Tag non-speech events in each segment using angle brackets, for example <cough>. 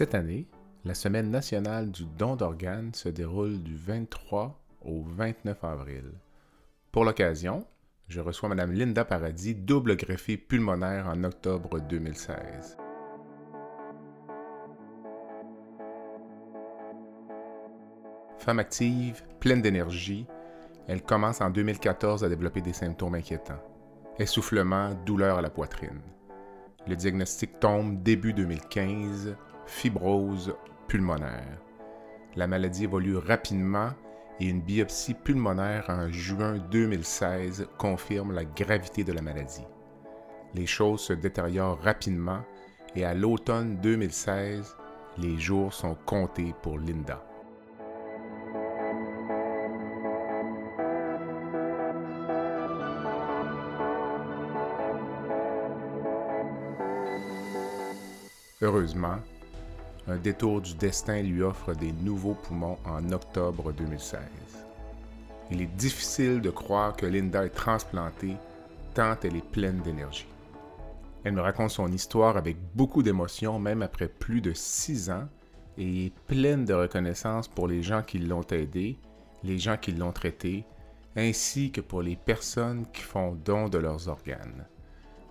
Cette année, la Semaine nationale du don d'organes se déroule du 23 au 29 avril. Pour l'occasion, je reçois Mme Linda Paradis, double greffée pulmonaire en octobre 2016. Femme active, pleine d'énergie, elle commence en 2014 à développer des symptômes inquiétants. Essoufflement, douleur à la poitrine. Le diagnostic tombe début 2015, fibrose pulmonaire. La maladie évolue rapidement et une biopsie pulmonaire en juin 2016 confirme la gravité de la maladie. Les choses se détériorent rapidement et à l'automne 2016, les jours sont comptés pour Linda. Heureusement, un détour du destin lui offre des nouveaux poumons en octobre 2016. Il est difficile de croire que Linda est transplantée tant elle est pleine d'énergie. Elle me raconte son histoire avec beaucoup d'émotion, même après plus de six ans, et est pleine de reconnaissance pour les gens qui l'ont aidée, les gens qui l'ont traitée, ainsi que pour les personnes qui font don de leurs organes.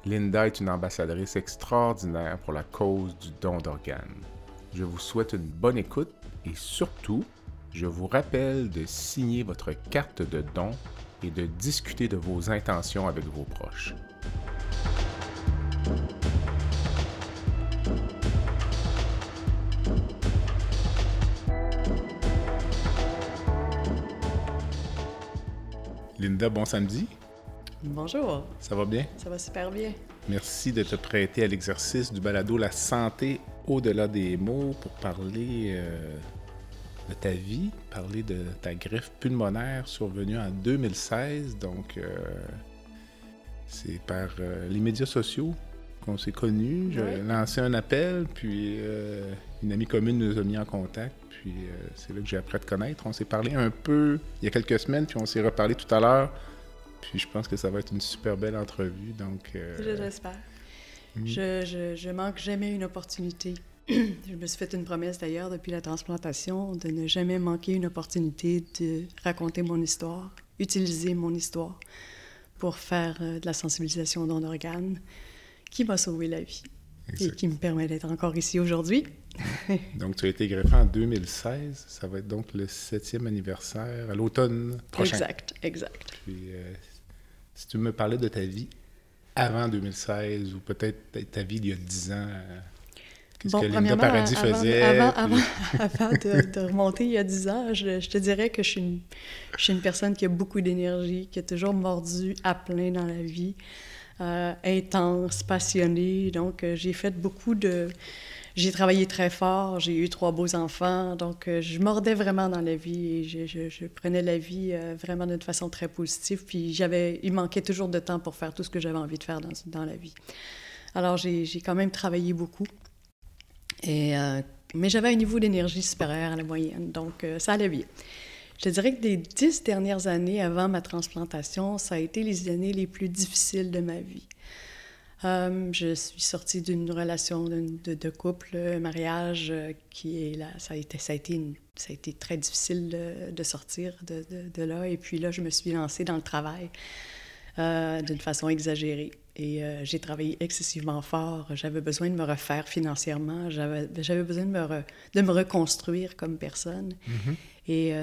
Linda est une ambassadrice extraordinaire pour la cause du don d'organes. Je vous souhaite une bonne écoute et surtout, je vous rappelle de signer votre carte de don et de discuter de vos intentions avec vos proches. Linda, bon samedi. Bonjour. Ça va bien? Ça va super bien. Merci de te prêter à l'exercice du balado La santé au-delà des mots pour parler euh, de ta vie, parler de ta greffe pulmonaire survenue en 2016. Donc, euh, c'est par euh, les médias sociaux qu'on s'est connus. J'ai lancé un appel, puis une amie commune nous a mis en contact. Puis c'est là que j'ai appris à te connaître. On s'est parlé un peu il y a quelques semaines, puis on s'est reparlé tout à l'heure puis je pense que ça va être une super belle entrevue. Donc, euh, Je l'espère. Mm. Je, je, je, manque jamais une opportunité. <clears throat> je me suis fait une promesse d'ailleurs depuis la transplantation de ne jamais manquer une opportunité de raconter mon histoire, utiliser mon histoire pour faire euh, de la sensibilisation dans d'organes qui m'a sauvé la vie et qui me permet d'être encore ici aujourd'hui. <laughs> donc, tu as été greffé en 2016. Ça va être donc le septième anniversaire à l'automne prochain. Exact, exact. Puis, euh, si tu me parlais de ta vie avant 2016 ou peut-être ta vie il y a 10 ans, euh, qu'est-ce que Linda Paradis faisait? Avant, <laughs> avant, avant de, remonter il y a 10 ans, je, te dirais que je suis, une, je suis une personne qui a beaucoup d'énergie, qui a toujours mordu à plein dans la vie, euh, intense, passionnée. Donc, euh, j'ai fait beaucoup de j'ai travaillé très fort, j'ai eu trois beaux enfants, donc euh, je mordais vraiment dans la vie et je, prenais la vie euh, vraiment d'une façon très positive. Puis il manquait toujours de temps pour faire tout ce que j'avais envie de faire dans, la vie. Alors j'ai, quand même travaillé beaucoup. Euh, mais j'avais un niveau d'énergie supérieur à la moyenne, donc ça allait bien. Je dirais que les dix dernières années avant ma transplantation, ça a été les années les plus difficiles de ma vie. Euh, je suis sortie d'une relation de, de, couple, un mariage euh, qui est là. Ça a été, ça a été, ça a été très difficile de, sortir de, de, là. Et puis là, je me suis lancée dans le travail euh, d'une façon exagérée. Et j'ai travaillé excessivement fort. J'avais besoin de me refaire financièrement. J'avais besoin de me, de me reconstruire comme personne. Mm-hmm. Et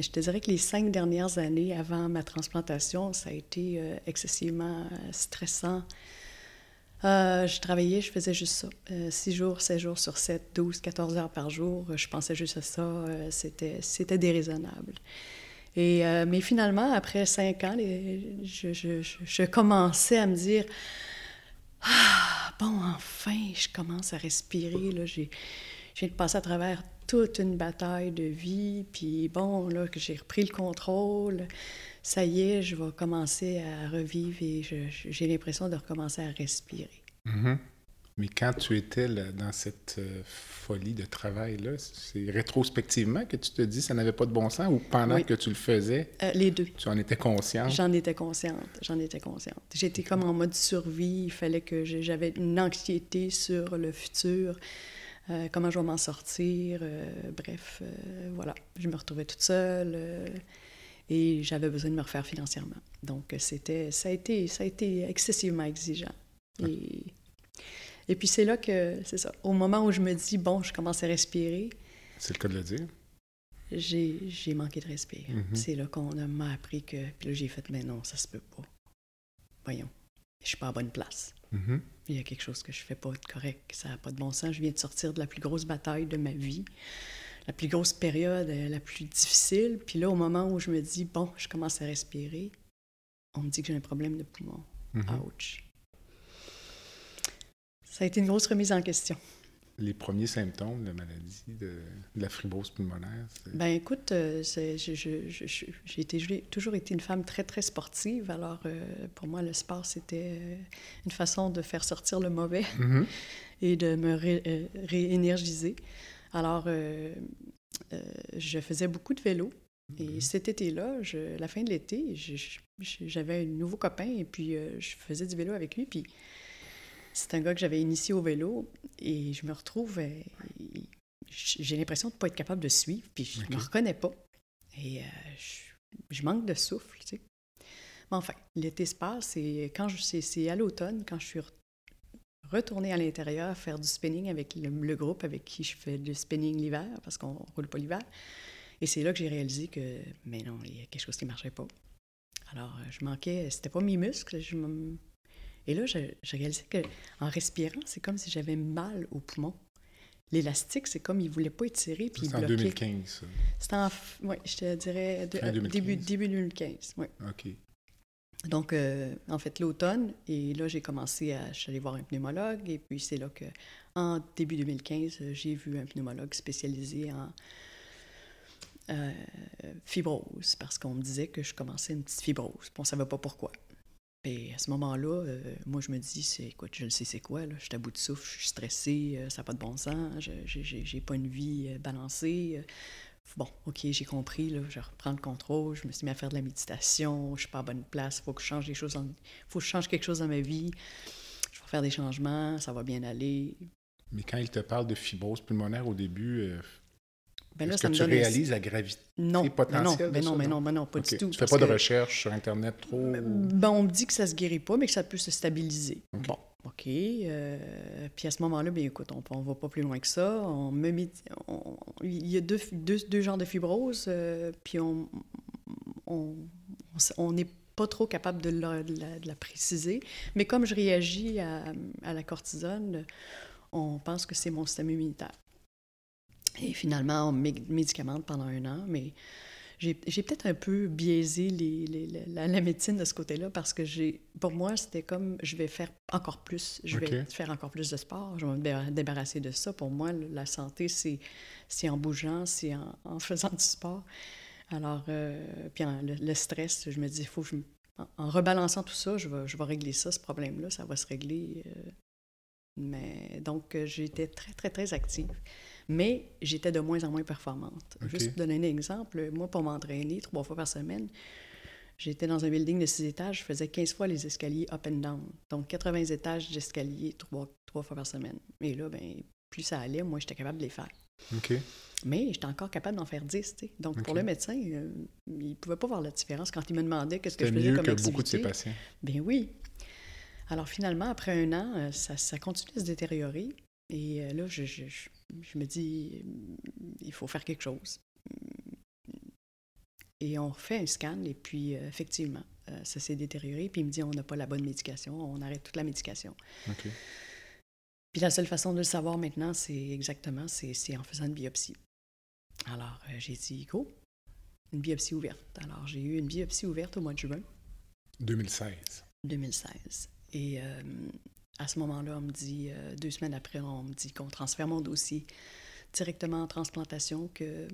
je te dirais que les cinq dernières années avant ma transplantation, ça a été excessivement stressant. Euh, je travaillais, je faisais juste ça. Euh, six jours, sept jours sur 7, 12, 14 heures par jour. Je pensais juste à ça. Euh, c'était, c'était déraisonnable. Et, mais finalement, après cinq ans, je, commençais à me dire Ah, bon, enfin, je commence à respirer. Là, j'ai, de passer à travers toute une bataille de vie, puis bon, là, que j'ai repris le contrôle, ça y est, je vais commencer à revivre et j'ai l'impression de recommencer à respirer. Mm-hmm. Mais quand tu étais dans cette euh, folie de travail-là, c'est rétrospectivement que tu te dis que ça n'avait pas de bon sens ou pendant que tu le faisais? Euh, les deux. Tu en étais consciente? J'en étais consciente. J'en étais consciente. J'étais comme en mode survie. Il fallait que j'avais une anxiété sur le futur. Euh, comment je vais m'en sortir. bref, voilà. Je me retrouvais toute seule et j'avais besoin de me refaire financièrement. Donc, c'était, ça, a été, ça a été excessivement exigeant. Et et puis c'est là que, c'est ça, au moment où je me dis, bon, je commence à respirer. C'est le cas de le dire. J'ai manqué de respirer. Mm-hmm. C'est là qu'on m'a appris que. Puis là, j'ai fait, mais non, ça se peut pas. Voyons, je suis pas à bonne place. Mm-hmm. Il y a quelque chose que je fais pas de correct, ça n'a pas de bon sens. Je viens de sortir de la plus grosse bataille de ma vie, la plus grosse période, euh, la plus difficile. Puis là, au moment où je me dis, bon, je commence à respirer, on me dit que j'ai un problème de poumon. Mm-hmm. Ouch. Ça a été une grosse remise en question. Les premiers symptômes de la maladie, de, la fibrose pulmonaire? Ben écoute, euh, j'ai toujours été une femme très, très sportive. Alors, euh, pour moi, le sport, c'était euh, une façon de faire sortir le mauvais mm-hmm. <laughs> et de me réénergiser. Alors, je faisais beaucoup de vélo. Et mm-hmm. cet été-là, la fin de l'été, j'avais un nouveau copain et puis je faisais du vélo avec lui. Puis c'est un gars que j'avais initié au vélo et je me retrouve. Euh, j'ai l'impression de ne pas être capable de suivre, puis je ne me reconnais pas. Et euh, je, manque de souffle, tu sais. Mais enfin, l'été se passe et quand je c'est à l'automne, quand je suis retournée à l'intérieur faire du spinning avec le, groupe avec qui je fais du spinning l'hiver, parce qu'on ne roule pas l'hiver. Et c'est là que j'ai réalisé que, mais non, il y a quelque chose qui ne marchait pas. Alors, euh, je manquais, c'était pas mes muscles, je et là, j'ai réalisé qu'en respirant, c'est comme si j'avais mal au poumon. L'élastique, c'est comme il ne voulait pas étirer, puis bloquait. en 2015, C'était en... Oui, je te dirais début, début 2015, oui. OK. Donc, euh, en fait, l'automne, et là, j'ai commencé à... Je suis allée voir un pneumologue, et puis c'est là que, en début 2015, j'ai vu un pneumologue spécialisé en euh, fibrose, parce qu'on me disait que je commençais une petite fibrose, on ne savait pas pourquoi. Et à ce moment-là, euh, moi, je me dis, c'est quoi, je le sais, c'est quoi, là? Je suis à bout de souffle, je suis stressée, euh, ça n'a pas de bon sens, j'ai pas une vie euh, balancée. Bon, OK, j'ai compris, là, je reprends le contrôle, je me suis mis à faire de la méditation, je suis pas à bonne place, faut que je change des choses, faut que je change quelque chose dans ma vie, je vais faire des changements, ça va bien aller. Mais quand il te parle de fibrose pulmonaire au début, ben Est-ce que tu réalises la gravité non, potentielle ben non, mais non, mais non, pas du tout. Tu fais pas de recherche sur Internet trop? Ben, on me dit que ça se guérit pas, mais que ça peut se stabiliser. Bon, OK. Euh, puis à ce moment-là, bien écoute, on ne va pas plus loin que ça. On me il y a deux, deux, deux genres de fibrose, euh, puis on on n'est pas trop capable de la, de, la, préciser. Mais comme je réagis à, à la cortisone, on pense que c'est mon système immunitaire. Et finalement, on médicamente pendant un an, mais j'ai peut-être un peu biaisé les, la, médecine de ce côté-là parce que j'ai, pour moi, c'était comme je vais faire encore plus, je vais faire encore plus de sport, je vais me débarrasser de ça. Pour moi, la santé, c'est en bougeant, c'est en, faisant du sport. Alors, euh, puis le, stress, je me dis, faut je, en, rebalançant tout ça, je vais, je vais régler ça, ce problème-là, ça va se régler. Euh. mais donc, euh, j'étais très, très, très active mais j'étais de moins en moins performante. Juste pour donner un exemple, moi, pour m'entraîner trois fois par semaine, j'étais dans un building de six étages, je faisais 15 fois les escaliers up and down. Donc, 80 étages d'escalier trois, trois fois par semaine. Et là, ben, plus ça allait, moi, j'étais capable de les faire. Mais j'étais encore capable d'en faire 10. Donc, pour le médecin, euh, il ne pouvait pas voir la différence quand il me demandait qu'est-ce que je faisais mieux comme que beaucoup de ses patients. Bien oui. Alors, finalement, après un an, euh, ça, ça continue à se détériorer. Et euh, là, je, je, je, me dis, il faut faire quelque chose. Et on fait un scan, et puis euh, effectivement, euh, ça s'est détérioré. Puis il me dit, on n'a pas la bonne médication, on arrête toute la médication. Puis la seule façon de le savoir maintenant, c'est exactement, c'est en faisant une biopsie. Alors, j'ai dit, go, une biopsie ouverte. Alors, j'ai eu une biopsie ouverte au mois de juin. 2016. 2016. Et à ce moment-là, on me dit, euh, deux semaines après, on me dit qu'on transfère mon dossier directement en transplantation que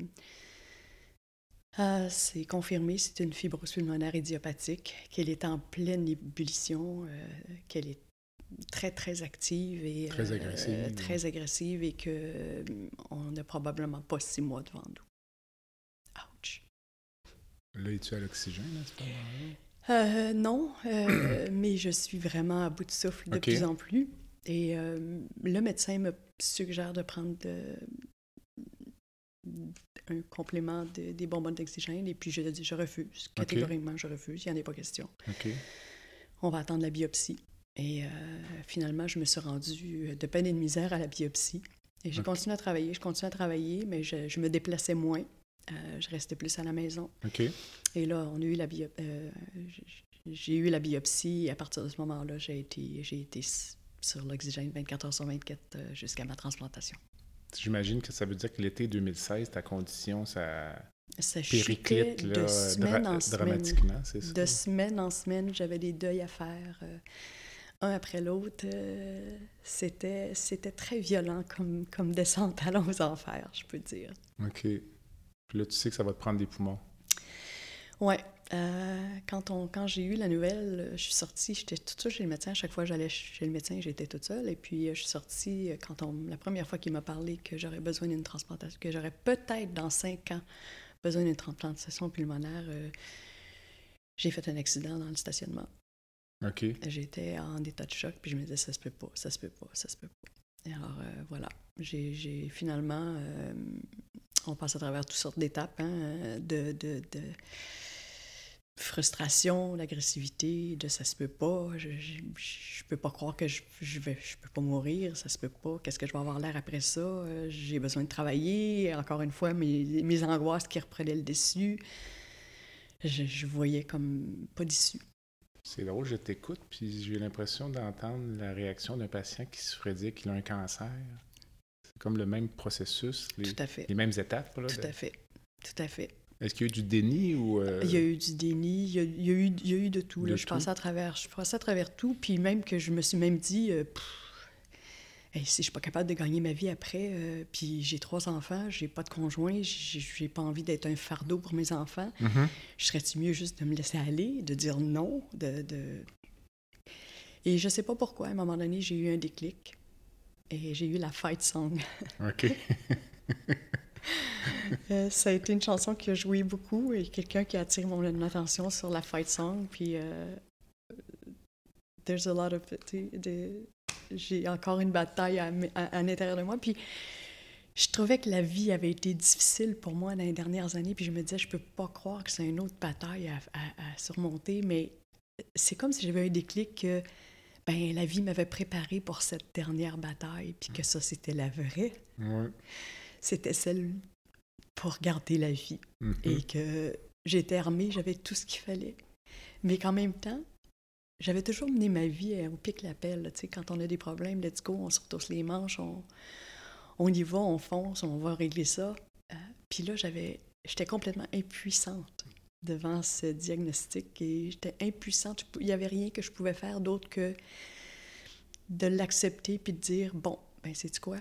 ah, c'est confirmé, c'est une fibrose pulmonaire idiopathique, qu'elle est en pleine ébullition, euh, qu'elle est très, très active et très agressive, euh, très agressive et qu'on euh, n'a probablement pas six mois devant nous. Ouch! Là, es-tu à l'oxygène à ce moment-là? Non, <clears throat> mais je suis vraiment à bout de souffle de plus en plus. Et le médecin me suggère de prendre de, un complément des bonbonnes d'oxygène et puis je dit je refuse. Catégoriquement, je refuse. Il n'y en a pas question. On va attendre la biopsie. Et euh, finalement, je me suis rendue de peine et de misère à la biopsie. Et j'ai continué à travailler, je continue à travailler, mais je, me déplaçais moins. Euh, je restais plus à la maison. Et là, on a eu la euh, j'ai eu la biopsie et à partir de ce moment-là, j'ai été, j'ai été sur l'oxygène 24 heures sur 24 jusqu'à ma transplantation. J'imagine que ça veut dire que l'été 2016, ta condition, ça, ça périclite de semaine en dramatiquement, c'est ça? De semaine en semaine, j'avais des deuils à faire, euh, un après l'autre. Euh, c'était, c'était très violent comme, comme descente à aux enfers, je peux dire. OK. Puis là, tu sais que ça va te prendre des poumons. Oui. Euh, quand on, quand j'ai eu la nouvelle, je suis sortie, j'étais toute seule chez le médecin. À chaque fois que j'allais chez le médecin, j'étais toute seule. Et puis, je suis sortie quand on, la première fois qu'il m'a parlé que j'aurais besoin d'une transplantation, que j'aurais peut-être dans cinq ans besoin d'une transplantation pulmonaire, euh, j'ai fait un accident dans le stationnement. OK. J'étais en état de choc, puis je me disais, ça se peut pas, ça se peut pas, ça se peut pas. Et alors, euh, voilà. J'ai finalement. On passe à travers toutes sortes d'étapes, hein, de, de, de frustration, l'agressivité, de ça se peut pas, je, je, peux pas croire que je, je, vais, je peux pas mourir, ça se peut pas, qu'est-ce que je vais avoir l'air après ça, euh, j'ai besoin de travailler, encore une fois, mes, mes angoisses qui reprenaient le dessus, je, voyais comme pas d'issue. C'est drôle, je t'écoute, puis j'ai l'impression d'entendre la réaction d'un patient qui se ferait dire qu'il a un cancer. Comme le même processus, les, Tout à fait. les mêmes étapes. Là, Tout à fait. Tout à fait. Est-ce qu'il y a eu du déni ou... Euh? Il y a eu du déni, il y a, eu, il y a eu de tout. je, Passais à travers, je passais à travers tout, puis même que je me suis même dit, euh, si je suis pas capable de gagner ma vie après, euh, puis j'ai trois enfants, j'ai pas de conjoint, j'ai pas envie d'être un fardeau pour mes enfants, mm-hmm. je serais-tu mieux juste de me laisser aller, de dire non, de... de... Et je sais pas pourquoi, à un moment donné, j'ai eu un déclic, et j'ai eu la fight song. OK. <laughs> Euh, ça a été une chanson qui a joué beaucoup et quelqu'un qui a attiré mon attention sur la fight song. Puis, euh, there's a lot of. J'ai encore une bataille à, à, l'intérieur de moi. Puis, je trouvais que la vie avait été difficile pour moi dans les dernières années. Puis, je me disais, je peux pas croire que c'est une autre bataille à, à surmonter. Mais c'est comme si j'avais un déclic que. Ben, la vie m'avait préparé pour cette dernière bataille, puis que ça, c'était la vraie. C'était celle pour garder la vie. Mm-hmm. Et que j'étais armée, j'avais tout ce qu'il fallait. Mais qu'en même temps, j'avais toujours mené ma vie au pic l'appel. Tu sais, quand on a des problèmes, let's go, on se retrousse les manches, on, on y va, on fonce, on va régler ça. Euh, puis là, j'avais, j'étais complètement impuissante devant ce diagnostic et j'étais impuissante. Il n'y avait rien que je pouvais faire d'autre que de l'accepter puis de dire bon, ben c'est quoi,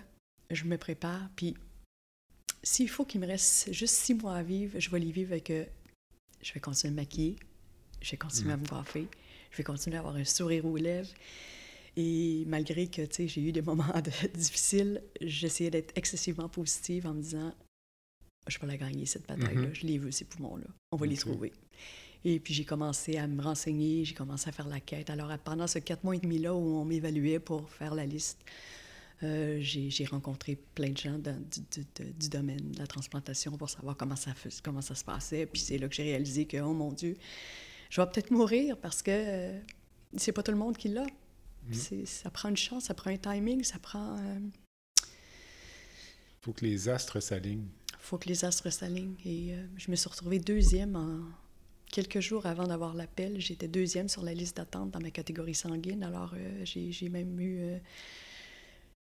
je me prépare puis s'il faut qu'il me reste juste six mois à vivre, je vais les vivre avec. Euh, je vais continuer à me maquiller, je vais continuer à mm. me coiffer, je vais continuer à avoir un sourire aux lèvres. Et malgré que j'ai eu des moments <laughs> difficiles, j'essayais d'être excessivement positive en me disant je vais la gagner cette bataille-là, mm-hmm. je les veux, ces poumons-là, on va les trouver. Et puis j'ai commencé à me renseigner, j'ai commencé à faire la quête. Alors pendant ce quatre mois et demi-là où on m'évaluait pour faire la liste, euh, j'ai rencontré plein de gens du, domaine de la transplantation pour savoir comment ça, comment ça se passait. Puis c'est là que j'ai réalisé que, oh mon Dieu, je vais peut-être mourir parce que euh, c'est pas tout le monde qui l'a. Mm. Ça prend une chance, ça prend un timing, ça prend. Il euh, faut que les astres s'alignent. Faut que les astres s'alignent. Et je me suis retrouvée deuxième en quelques jours avant d'avoir l'appel. J'étais deuxième sur la liste d'attente dans ma catégorie sanguine. Alors j'ai même eu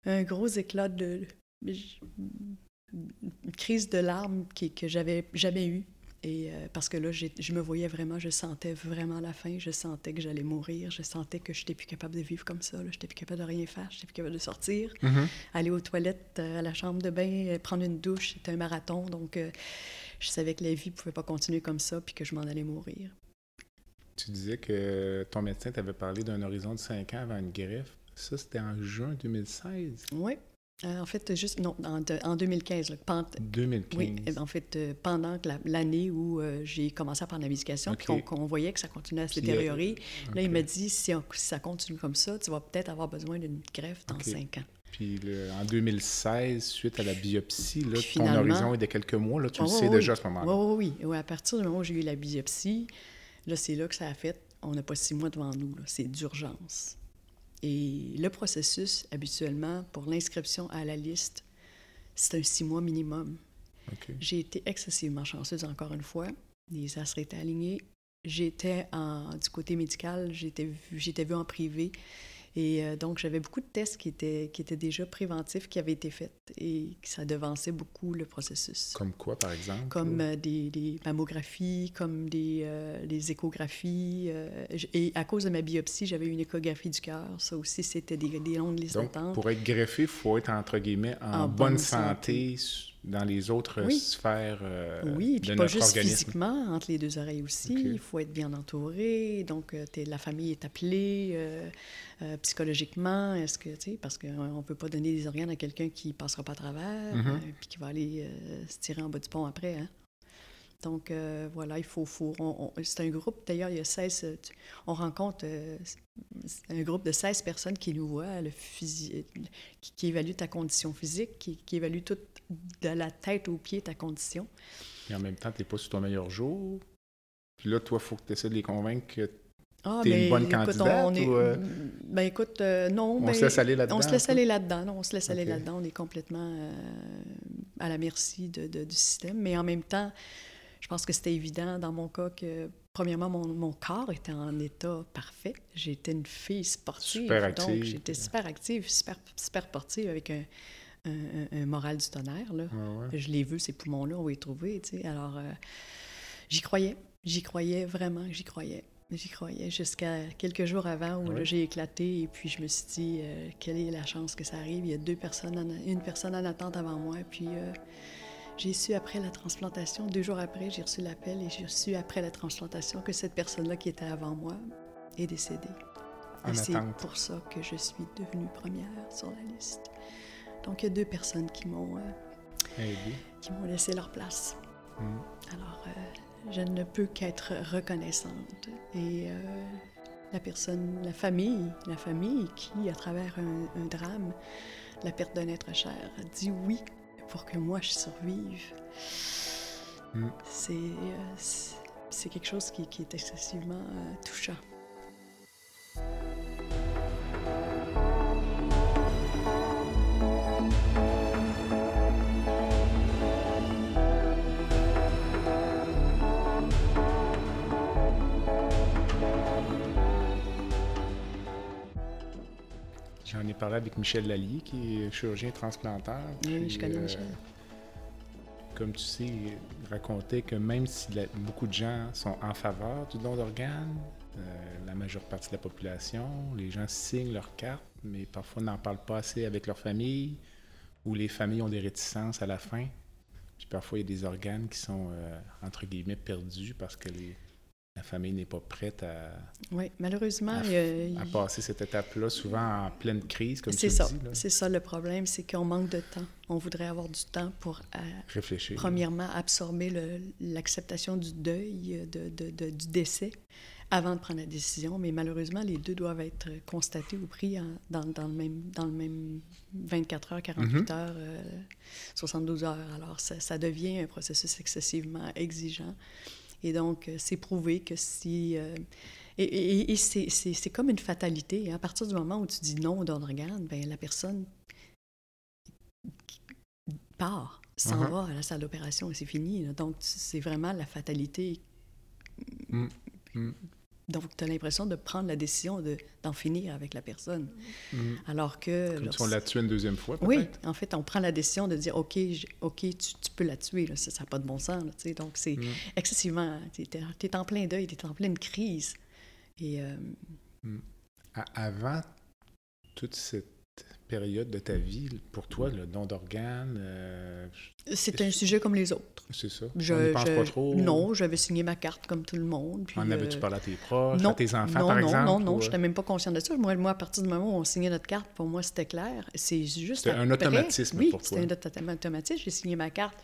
un gros éclat de. une crise de larmes qui, que j'avais jamais eu. Et euh, parce que là, je me voyais vraiment, je sentais vraiment la fin, je sentais que j'allais mourir, je sentais que je n'étais plus capable de vivre comme ça, je n'étais plus capable de rien faire, je n'étais plus capable de sortir, Mhm. aller aux toilettes, euh, à la chambre de bain, euh, prendre une douche, c'était un marathon, donc euh, je savais que la vie ne pouvait pas continuer comme ça, puis que je m'en allais mourir. Tu disais que ton médecin t'avait parlé d'un horizon de 5 ans avant une greffe. Ça, c'était en juin 2016. Oui. Euh, en fait, juste, non, en, de- en 2015, là, pen- 2015. Oui, ben, en fait, euh, pendant la- l'année où euh, j'ai commencé à prendre la médication, puis Ok. qu'on voyait que ça continuait à se Puis, euh, détériorer, là, il m'a dit si, on- si ça continue comme ça, tu vas peut-être avoir besoin d'une greffe dans cinq ans. Puis le- en 2016, suite à la biopsie, là, Puis ton horizon est de quelques mois. Là, tu le Oh, sais oui, déjà oui. à ce moment-là. Oui, oui, oui. Ouais, à partir du moment où j'ai eu la biopsie, là, c'est là que ça a fait. On n'a pas six mois devant nous. C'est d'urgence. Et le processus, habituellement, pour l'inscription à la liste, c'est un six mois minimum. J'ai été excessivement chanceuse encore une fois. Les astres étaient alignés. J'étais du côté médical, j'étais vue, j'étais vue en privé. Et euh, donc, j'avais beaucoup de tests qui étaient, qui étaient déjà préventifs, qui avaient été faits et ça devançait beaucoup le processus. Comme quoi, par exemple? Comme euh, des, des mammographies, comme des, euh, des échographies. euh, et à cause de ma biopsie, j'avais une échographie du cœur. Ça aussi, c'était des, des longues listes Donc, pour être greffé, il faut être, entre guillemets, en, En bonne bonne santé, dans les autres Oui. sphères euh, Oui, puis pas notre juste organisme. physiquement, entre les deux oreilles aussi. Il faut être bien entouré. Donc, euh, la famille est appelée euh, euh, psychologiquement. Est-ce que, tu sais, parce qu'on ne peut pas donner des organes à quelqu'un qui passera pas à travers, puis qui va aller se tirer en bas du pont après. Hein? Donc, voilà, il faut. faut c'est un groupe, d'ailleurs, il y a 16. euh, tu- On rencontre un groupe de 16 personnes qui nous voient, le qui, qui évalue ta condition physique, qui, qui évalue toute de la tête aux pieds ta condition. Et en même temps, tu n'es pas sur ton meilleur jour. Puis là, toi, il faut que tu essaies de les convaincre que Ah, T'es une mais bonne écoute, candidate on est... ou, euh, Ben écoute, euh, non. on ben, se laisse aller là-dedans. On se laisse aller là-dedans. Non, on se laisse aller là-dedans. On est complètement euh, à la merci de- de- du système. Mais en même temps, je pense que c'était évident dans mon cas que, premièrement, mon, mon corps était en état parfait. J'étais une fille sportive. Super active. Donc, j'étais super active, super, super sportive avec un, un- moral du tonnerre. Là. Ouais, ouais. Je les veux, ces poumons-là, on va les trouver, tu sais. Alors, euh, j'y croyais. J'y croyais vraiment, j'y croyais. J'y croyais jusqu'à quelques jours avant où Ouais. j'ai éclaté et puis je me suis dit, euh, quelle est la chance que ça arrive? Il y a deux personnes, en- une personne en attente avant moi. Puis euh, j'ai su après la transplantation, deux jours après, j'ai reçu l'appel et j'ai su après la transplantation que cette personne-là qui était avant moi est décédée. En et c'est pour ça que je suis devenue première sur la liste. Donc, il y a deux personnes qui m'ont... euh, Aidé. qui m'ont laissé leur place. Mm. Alors, euh, je ne peux qu'être reconnaissante. Et euh, la personne, la famille, la famille qui, à travers un, un drame, la perte d'un être cher, a dit oui pour que moi je survive. Mm. C'est, euh, quelque chose qui, qui est excessivement euh, touchant. J'en ai parlé avec Michel Lallier, qui est chirurgien transplanteur. Oui, puis, je connais euh, Michel. Comme tu sais, il racontait que même si la- beaucoup de gens sont en faveur du don d'organes, euh, la majeure partie de la population, les gens signent leur carte, mais parfois n'en parlent pas assez avec leur famille, ou les familles ont des réticences à la fin. Puis parfois, il y a des organes qui sont, euh, entre guillemets, perdus parce que les- la famille n'est pas prête à, Oui, malheureusement, à, passer cette étape-là, souvent en pleine crise, comme tu ça. C'est ça le problème, c'est qu'on manque de temps. On voudrait avoir du temps pour euh, Réfléchir. premièrement, absorber l'acceptation du deuil, de, de- de- du décès, avant de prendre la décision. Mais malheureusement, les deux doivent être constatés ou pris en- dans, dans le même, dans le même 24 heures, 48 Mhm. heures, euh, 72 heures. Alors, ça, ça devient un processus excessivement exigeant. Et donc, euh, c'est prouvé que si... euh, et et- et c'est- comme une fatalité. hein. À partir du moment où tu dis non au don d'organe, ben la personne part, s'en Mhm. va à la salle d'opération et c'est fini. là. Donc, c'est vraiment la fatalité Mm, mm. Donc, tu as l'impression de prendre la décision de, d'en finir avec la personne. Mhm. Alors que... Comme si lorsque- on l'a tué une deuxième fois, peut-être? Oui, en fait, on prend la décision de dire, OK, OK, tu, tu peux la tuer, là, ça n'a pas de bon sens. là, donc, c'est Mm. excessivement... Tu es, en plein deuil, tu es en pleine crise. Et euh, À- Avant toute cette période de ta vie, pour toi, le don d'organes, euh, c'est un sujet comme les autres. c'est ça? Je, on pense je- pas trop? Non, j'avais signé ma carte comme tout le monde. puis, En avais-tu euh, parlé à tes proches, non, à tes enfants, non, par non, exemple? Non, non, ou, euh, je n'étais même pas consciente de ça. Moi, moi, à partir du moment où on signait notre carte, pour moi, c'était clair. C'est juste C'était un automatisme oui, pour toi. c'était un autom- automatisme. J'ai signé ma carte.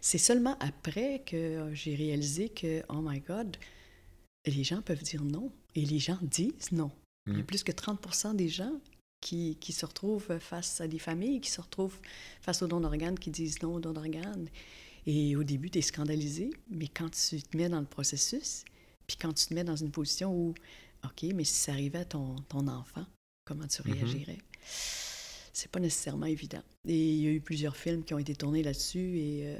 C'est seulement après que j'ai réalisé que, oh my God, les gens peuvent dire non. Et les gens disent non. Il y a Mm. plus que 30 des gens qui, qui se retrouvent face à des familles, qui se retrouvent face aux dons d'organes, qui disent non aux dons d'organes. Et au début, tu es scandalisé, mais quand tu te mets dans le processus, puis quand tu te mets dans une position où, OK, mais si ça arrivait à ton, ton enfant, comment tu Mhm. réagirais? C'est pas nécessairement évident. Et il y a eu plusieurs films qui ont été tournés là-dessus et euh,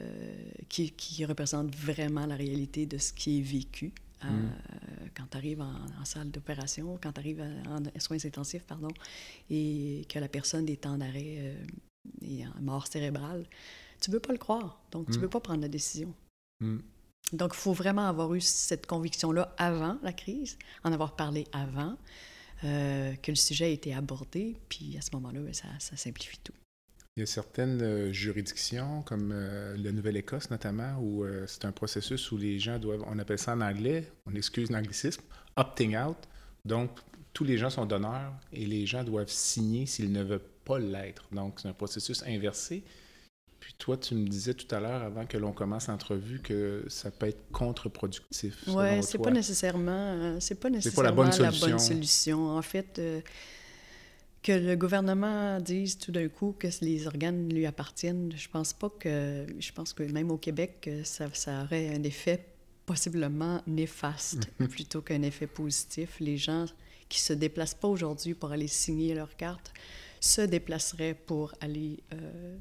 qui, qui représentent vraiment la réalité de ce qui est vécu. Euh, Mm. quand tu arrives en, en salle d'opération, quand tu arrives en, en soins intensifs, pardon, et que la personne est en arrêt euh, et en mort cérébrale, tu veux pas le croire. Donc, tu Mm. veux pas prendre la décision. Mm. Donc, il faut vraiment avoir eu cette conviction-là avant la crise, en avoir parlé avant, euh, que le sujet a été abordé, puis à ce moment-là, ben, ça, ça simplifie tout. Il y a certaines euh, juridictions, comme euh, la Nouvelle-Écosse notamment, où euh, c'est un processus où les gens doivent, on appelle ça en anglais, on excuse l'anglicisme, opting out. Donc, tous les gens sont donneurs et les gens doivent signer s'ils ne veulent pas l'être. Donc, c'est un processus inversé. Puis toi, tu me disais tout à l'heure, avant que l'on commence l'entrevue, que ça peut être contre-productif. Oui, c'est pas nécessairement, euh, c'est pas pas nécessairement la bonne la solution. bonne solution. En fait, que le gouvernement dise tout d'un coup que les organes lui appartiennent, je pense pas que, je pense que même au Québec, ça, ça aurait un effet possiblement néfaste <laughs> plutôt qu'un effet positif. Les gens qui se déplacent pas aujourd'hui pour aller signer leur carte se déplaceraient pour aller euh,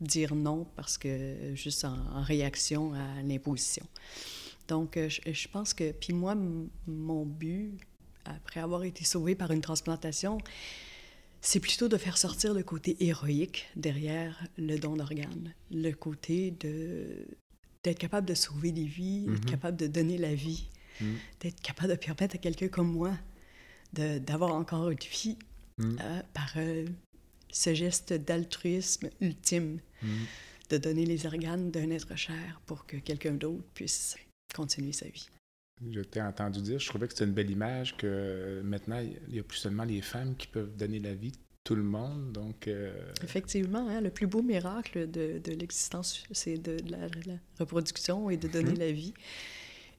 dire non parce que juste en, en réaction à l'imposition. Donc, euh, je, je pense que, puis moi, mon but, après avoir été sauvé par une transplantation, c'est plutôt de faire sortir le côté héroïque derrière le don d'organes, le côté de d'être capable de sauver des vies, d'être Mhm. capable de donner la vie, Mm. d'être capable de permettre à quelqu'un comme moi d'avoir encore une vie Mm. euh, par euh, ce geste d'altruisme ultime de donner les organes d'un être cher pour que quelqu'un d'autre puisse continuer sa vie. Je t'ai entendu dire, je trouvais que c'était une belle image que euh, maintenant, il n'y a plus seulement les femmes qui peuvent donner la vie, tout le monde. Donc, euh, Effectivement, hein, le plus beau miracle de, de l'existence, c'est de, de la, la reproduction et de donner Mhm. la vie.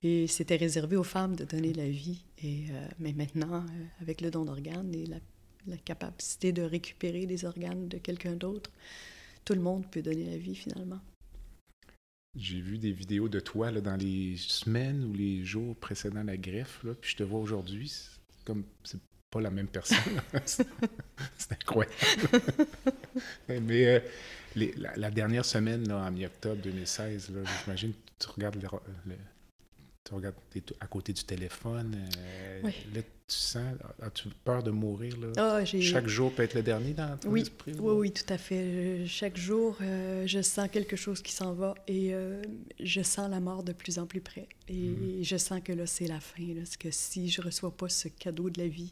Et c'était réservé aux femmes de donner la vie. Et, euh, mais maintenant, euh, avec le don d'organes et la, la capacité de récupérer des organes de quelqu'un d'autre, tout le monde peut donner la vie finalement. J'ai vu des vidéos de toi là, dans les semaines ou les jours précédant la greffe, là, puis je te vois aujourd'hui, comme c'est pas la même personne. <laughs> c'est incroyable. <laughs> Mais euh, les- la, la dernière semaine, là, en mi-octobre 2016, là, j'imagine que tu regardes le- le- tu regardes à côté du téléphone. euh, Oui. Là, tu sens, as-tu peur de mourir? Là? Ah, Chaque jour peut être le dernier dans ton Oui, esprit? Oui, oui, tout à fait. Euh, Chaque jour, euh, je sens quelque chose qui s'en va et euh, je sens la mort de plus en plus près. Et Mhm. je sens que là, c'est la fin. Là, parce que si je reçois pas ce cadeau de la vie,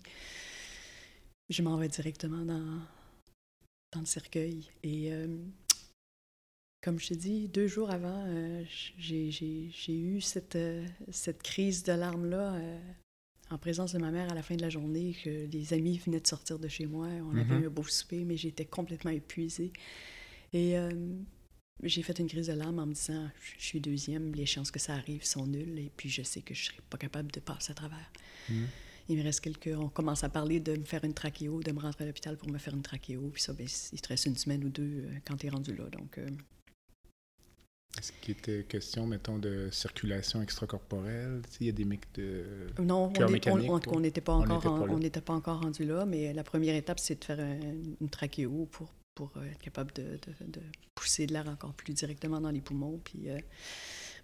je m'en vais directement dans, dans le cercueil. Et euh, comme je t'ai dit, deux jours avant, j'ai eu cette, cette crise de larmes-là. En présence de ma mère à la fin de la journée, que les amis venaient de sortir de chez moi. On avait Mhm. eu un beau souper, mais j'étais complètement épuisée. Et euh, j'ai fait une crise de larmes en me disant Je suis deuxième, les chances que ça arrive sont nulles, et puis je sais que je ne serai pas capable de passer à travers. Mhm. Il me reste quelques. On commence à parler de me faire une trachéo, de me rentrer à l'hôpital pour me faire une trachéo. Puis ça, ben, il te reste une semaine ou deux euh, quand tu es rendu là. Donc, euh, Est-ce qu'il était question, mettons, de circulation extracorporelle? Il y a des mecs de... non, Cœur mécanique, on- on- n'était pas pas encore rendu là, mais la première étape, c'est de faire un- une trachéo pour, pour euh, être capable de, de- de pousser de l'air encore plus directement dans les poumons. Puis, euh,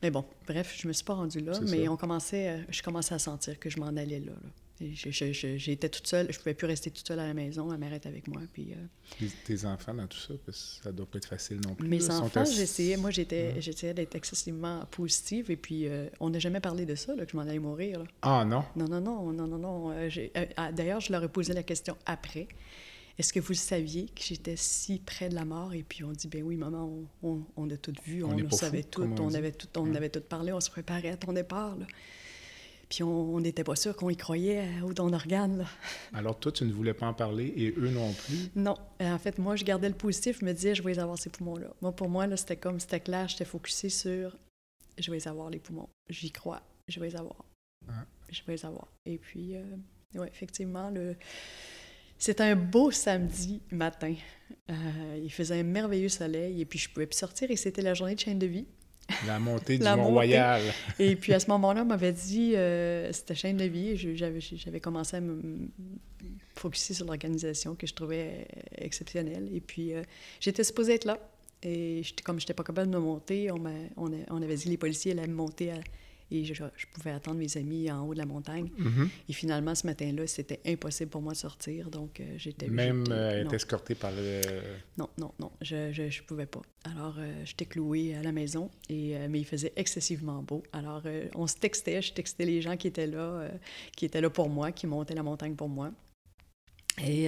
Mais bon, bref, je me suis pas rendue là, mais ça. on commençait, euh, je commençais à sentir que je m'en allais là. là. J'étais toute seule, je pouvais plus rester toute seule à la maison, ma mère était avec moi. Puis, euh, Tes, enfants dans tout ça, parce que ça doit pas être facile non plus. mes là. Enfants, j'essayais, moi j'étais, j'essayais d'être excessivement positive et puis euh, on n'a jamais parlé de ça, là, que je m'en allais mourir. là. Ah non? Non, non, non, non, non, non. euh, ah, D'ailleurs, je leur ai posé la question après. Est-ce que vous saviez que j'étais si près de la mort? Et puis on dit, ben oui, maman, on, on- on a tout vu, On on, le savait fou, tout, on dit. avait tout, on Ouais. avait tout parlé, on se préparait à ton départ. là. Puis on n'était pas sûr qu'on y croyait euh, au don d'organes. <laughs> Alors toi, tu ne voulais pas en parler et eux non plus? Non, Euh, en fait, moi, je gardais le positif, je me disais, je vais les avoir ces poumons-là. Moi, pour moi, c'était comme, c'était clair, j'étais focusée sur, je vais les avoir, les poumons. J'y crois, je vais les avoir. Ah. Je vais les avoir. Et puis, euh, ouais, effectivement, le... c'était un beau samedi matin. Euh, il faisait un merveilleux soleil et puis je pouvais plus sortir et c'était la journée de chaîne de vie. La montée du. Mont-Royal. Et puis à ce moment-là, on m'avait dit, euh, c'était chaîne de vie, j'avais, commencé à me focuser sur l'organisation que je trouvais euh, exceptionnelle. Et puis euh, j'étais supposée être là. Et comme je n'étais pas capable de me monter, on, on, avait dit les policiers allaient me monter à- et je, je pouvais attendre mes amis en haut de la montagne. Mhm. Et finalement, ce matin-là, c'était impossible pour moi de sortir. Donc euh, j'étais... Même j'étais- euh, non. être escorté par le... Non, non, non, je, je, je pouvais pas. Alors, euh, j'étais clouée à la maison, et, mais il faisait excessivement beau. Alors, on se textait, je textais les gens qui étaient là, qui étaient là pour moi, qui montaient la montagne pour moi. Et,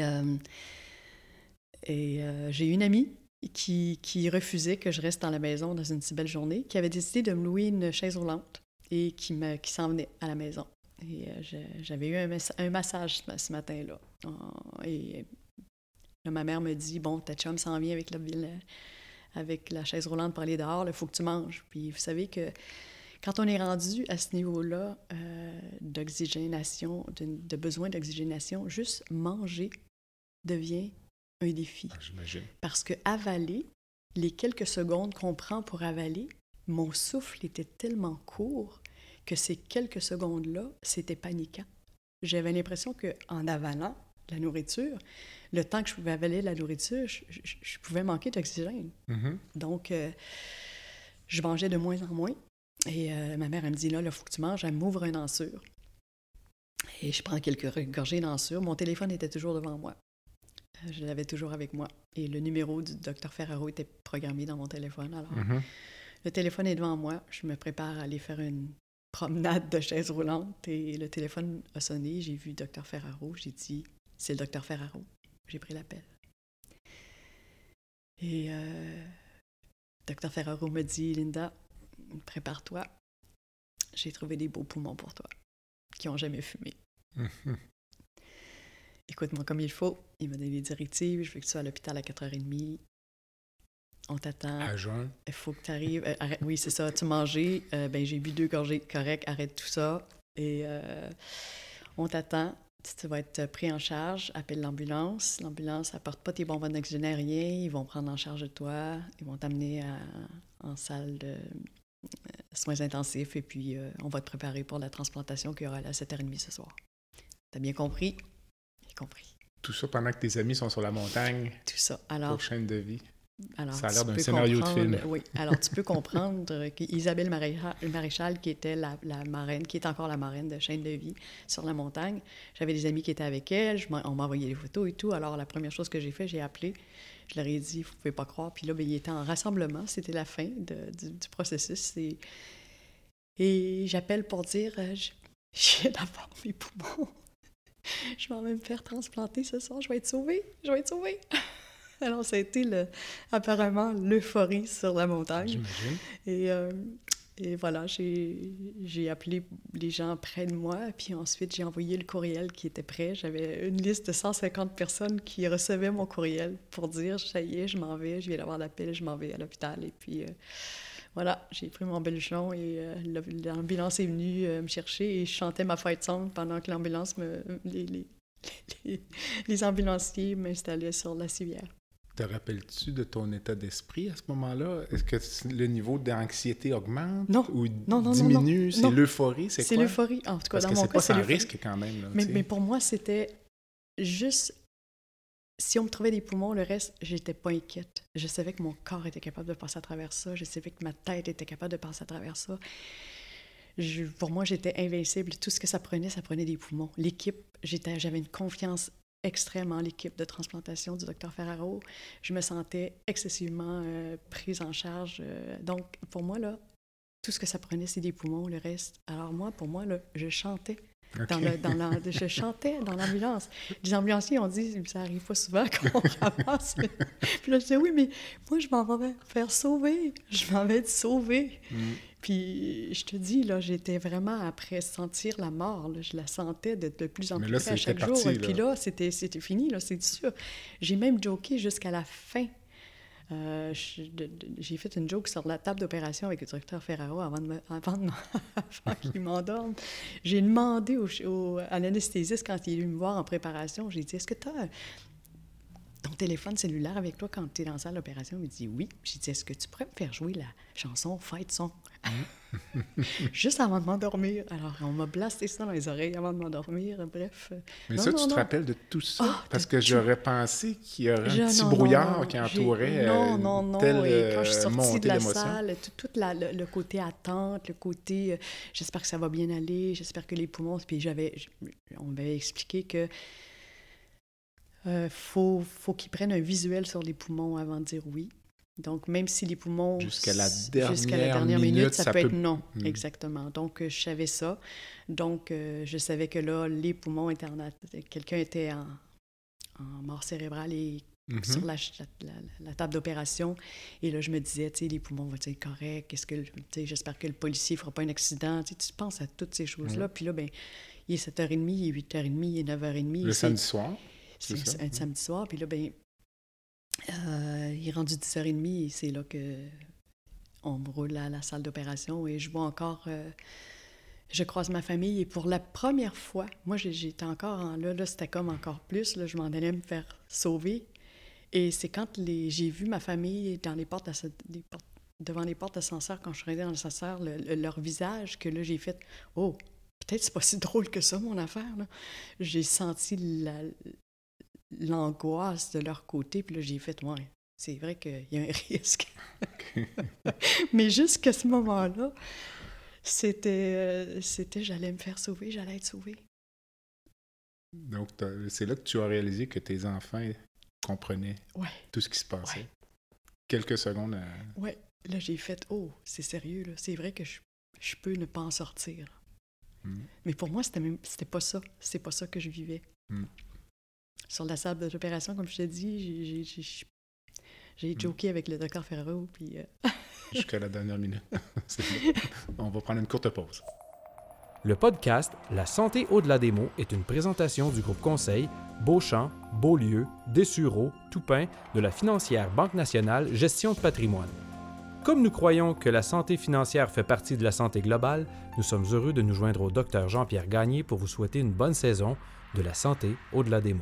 et euh, j'ai une amie qui, qui refusait que je reste dans la maison dans une si belle journée, qui avait décidé de me louer une chaise roulante et qui, me, qui s'en venait à la maison. Et euh, j'avais eu un, massage ce, matin-là. Et Là, ma mère me dit Bon, ta chum s'en vient avec la, la- avec la chaise roulante pour aller dehors, il faut que tu manges. Puis vous savez que quand on est rendu à ce niveau-là euh, d'oxygénation, de, de besoin d'oxygénation, juste manger devient un défi. Ah, J'imagine. Parce que avaler, les quelques secondes qu'on prend pour avaler, mon souffle était tellement court que ces quelques secondes-là, c'était paniquant. J'avais l'impression qu'en avalant la nourriture, le temps que je pouvais avaler la nourriture, je, je- je pouvais manquer d'oxygène. Mhm. Donc, euh, je mangeais de moins en moins. Et euh, ma mère, elle me dit, là, il faut que tu manges. Elle m'ouvre un ensure. Et je prends quelques gorgées d'ensure. Mon téléphone était toujours devant moi. Euh, Je l'avais toujours avec moi. Et le numéro du docteur Ferraro était programmé dans mon téléphone. Alors, Mhm. le téléphone est devant moi. Je me prépare à aller faire une promenade de chaise roulante. Et le téléphone a sonné. J'ai vu docteur Ferraro. J'ai dit, c'est le docteur Ferraro. J'ai pris l'appel. Et euh, docteur Ferraro me dit, Linda, prépare-toi. J'ai trouvé des beaux poumons pour toi qui n'ont jamais fumé. Mhm. Écoute-moi comme il faut. Il m'a donné des directives. Je veux que tu sois à l'hôpital à 4h30. On t'attend. À jeun. Il faut que tu arrives. oui, c'est ça. Tu manges. ben, j'ai bu deux gorgées. Correct, arrête tout ça. Et euh, on t'attend. Tu vas être pris en charge. Appelle l'ambulance. L'ambulance apporte pas tes bonbons d'oxygène, rien. Ils vont prendre en charge de toi. Ils vont t'amener à- en salle de euh, soins intensifs. Et puis, euh, on va te préparer pour la transplantation qui aura lieu à 7h30 ce soir. T'as bien compris? J'ai compris. Tout ça pendant que tes amis sont sur la montagne Tout ça. Alors, pour chaîne de vie. Alors, Ça a l'air d'un scénario de film. Oui. Alors, tu peux comprendre qu'Isabelle Maréchal, qui était la, la marraine, qui est encore la marraine de Chaîne de vie sur la montagne, j'avais des amis qui étaient avec elle, je on m'a envoyé des photos et tout. Alors, la première chose que j'ai fait, j'ai appelé, je leur ai dit, vous pouvez pas croire. Puis là, ben, il était en rassemblement, c'était la fin de- du, du processus. Et, et j'appelle pour dire, euh, <laughs> viens d'avoir mes poumons. <laughs> Je vais me faire transplanter ce soir, je vais être sauvée, je vais être sauvée. <laughs> <laughs> Alors, ça a été le, apparemment l'euphorie sur la montagne. J'imagine. Et, euh, et voilà, j'ai appelé les gens près de moi, puis ensuite j'ai envoyé le courriel qui était prêt. J'avais une liste de 150 personnes qui recevaient mon courriel pour dire ça y est, je m'en vais, je viens d'avoir l'appel, je m'en vais à l'hôpital. Et puis euh, voilà, j'ai pris mon beluchon et euh, l'ambulance est venue euh, me chercher et je chantais ma fight song pendant que l'ambulance me. Les, les, <laughs> les, les ambulanciers m'installaient sur la civière. Te rappelles-tu de ton état d'esprit à ce moment-là? Est-ce que le niveau d'anxiété augmente Non. ou Non, diminue? C'est l'euphorie? C'est C'est quoi? l'euphorie. En tout cas, Parce dans que mon c'est cas, pas c'est risque quand même. Là, mais pour moi, c'était juste. si on me trouvait des poumons, le reste, j'étais pas inquiète. Je savais que mon corps était capable de passer à travers ça. Je savais que ma tête était capable de passer à travers ça. pour moi, j'étais invincible. Tout ce que ça prenait, ça prenait des poumons. L'équipe, j'avais une confiance extrême en l'équipe de transplantation du docteur Ferraro. Je me sentais excessivement euh, prise en charge. Euh, donc, pour moi, là, tout ce que ça prenait, c'est des poumons, le reste. Alors moi, pour moi, là, je chantais. Dans le, dans la, je chantais dans l'ambulance. Les ambulanciers ont dit, ça arrive pas souvent <laughs> qu'on ramasse. puis là, je disais, oui, mais moi, je m'en vais faire sauver. Je m'en vais être sauvée. Mm. Puis je te dis, là, j'étais vraiment après sentir la mort. je la sentais de, de plus en plus à chaque jour. Et puis là, c'était fini, là, c'est sûr. J'ai même joké jusqu'à la fin euh, j'ai fait une joke sur la table d'opération avec le directeur Ferraro avant, avant, <laughs> qu'il m'endorme. J'ai demandé au, à l'anesthésiste quand il est venu me voir en préparation, j'ai dit, est-ce que tu as ton téléphone cellulaire avec toi quand tu es dans la salle d'opération? Il me dit oui. J'ai dit, est-ce que tu pourrais me faire jouer la chanson Fight Song? <laughs> Juste avant de m'endormir. Alors, on m'a blasté ça dans les oreilles avant de m'endormir. Bref. Mais ça, tu te rappelles de tout ça? Ah, Parce que j'aurais pensé qu'il y aurait un petit brouillard qui entourait. Non, non, non. Et quand je suis sortie de la salle, tout, le, côté attente, le côté euh, j'espère que ça va bien aller, j'espère que les poumons. Puis j'avais. On m'avait expliqué que. Euh, faut, faut qu'ils prennent un visuel sur les poumons avant de dire oui. Donc, même si les poumons... Jusqu'à la dernière, minute, ça, peut être non. Hmm. Exactement. Donc, euh, je savais ça. Donc, euh, je savais que là, les poumons étaient en... Quelqu'un était en, mort cérébrale et mhm. sur la, table d'opération. Et là, je me disais, tu sais, les poumons vont être corrects? Qu'est-ce que... J'espère que le policier ne fera pas un accident? tu penses à toutes ces choses-là. Puis là, ben il est 7h30, il est 8h30, il est 9h30. Le samedi soir? C'est un samedi soir. Puis là, ben euh, il est rendu 10h30 et c'est là que on me roule à la salle d'opération et je vois encore. Euh, je croise ma famille et pour la première fois, moi j'étais encore en, là, là c'était comme encore plus, là, je m'en allais me faire sauver. Et c'est quand j'ai vu ma famille devant les portes d'ascenseur, quand je suis rentrée dans l'ascenseur, leur visage, que là j'ai fait Oh, peut-être c'est pas si drôle que ça, mon affaire. J'ai senti la, l'angoisse de leur côté. Puis là, j'ai fait, ouais, c'est vrai qu'il y a un <laughs> risque. <laughs> Mais jusqu'à ce moment-là, c'était, euh, c'était j'allais me faire sauver, j'allais être sauvée. Donc, c'est là que tu as réalisé que tes enfants comprenaient tout ce qui se passait. Quelques secondes. À... Ouais. Là, j'ai fait, oh, c'est sérieux, là. C'est vrai que je, je, peux ne pas en sortir. Hmm. Mais pour moi, c'était, même, c'était pas ça. C'est pas ça que je vivais. Hmm sur la salle d'opération, comme je t'ai dit, j'ai hmm. joké avec le docteur Ferraro. Puis, euh, <laughs> Jusqu'à la dernière minute. <laughs> On va prendre une courte pause. Le podcast La santé au-delà des mots est une présentation du groupe conseil Beauchamp, Beaulieu, Dessureau, Toupin de la financière Banque nationale Gestion de patrimoine. Comme nous croyons que la santé financière fait partie de la santé globale, nous sommes heureux de nous joindre au docteur Jean-Pierre Gagné pour vous souhaiter une bonne saison de la santé au-delà des mots.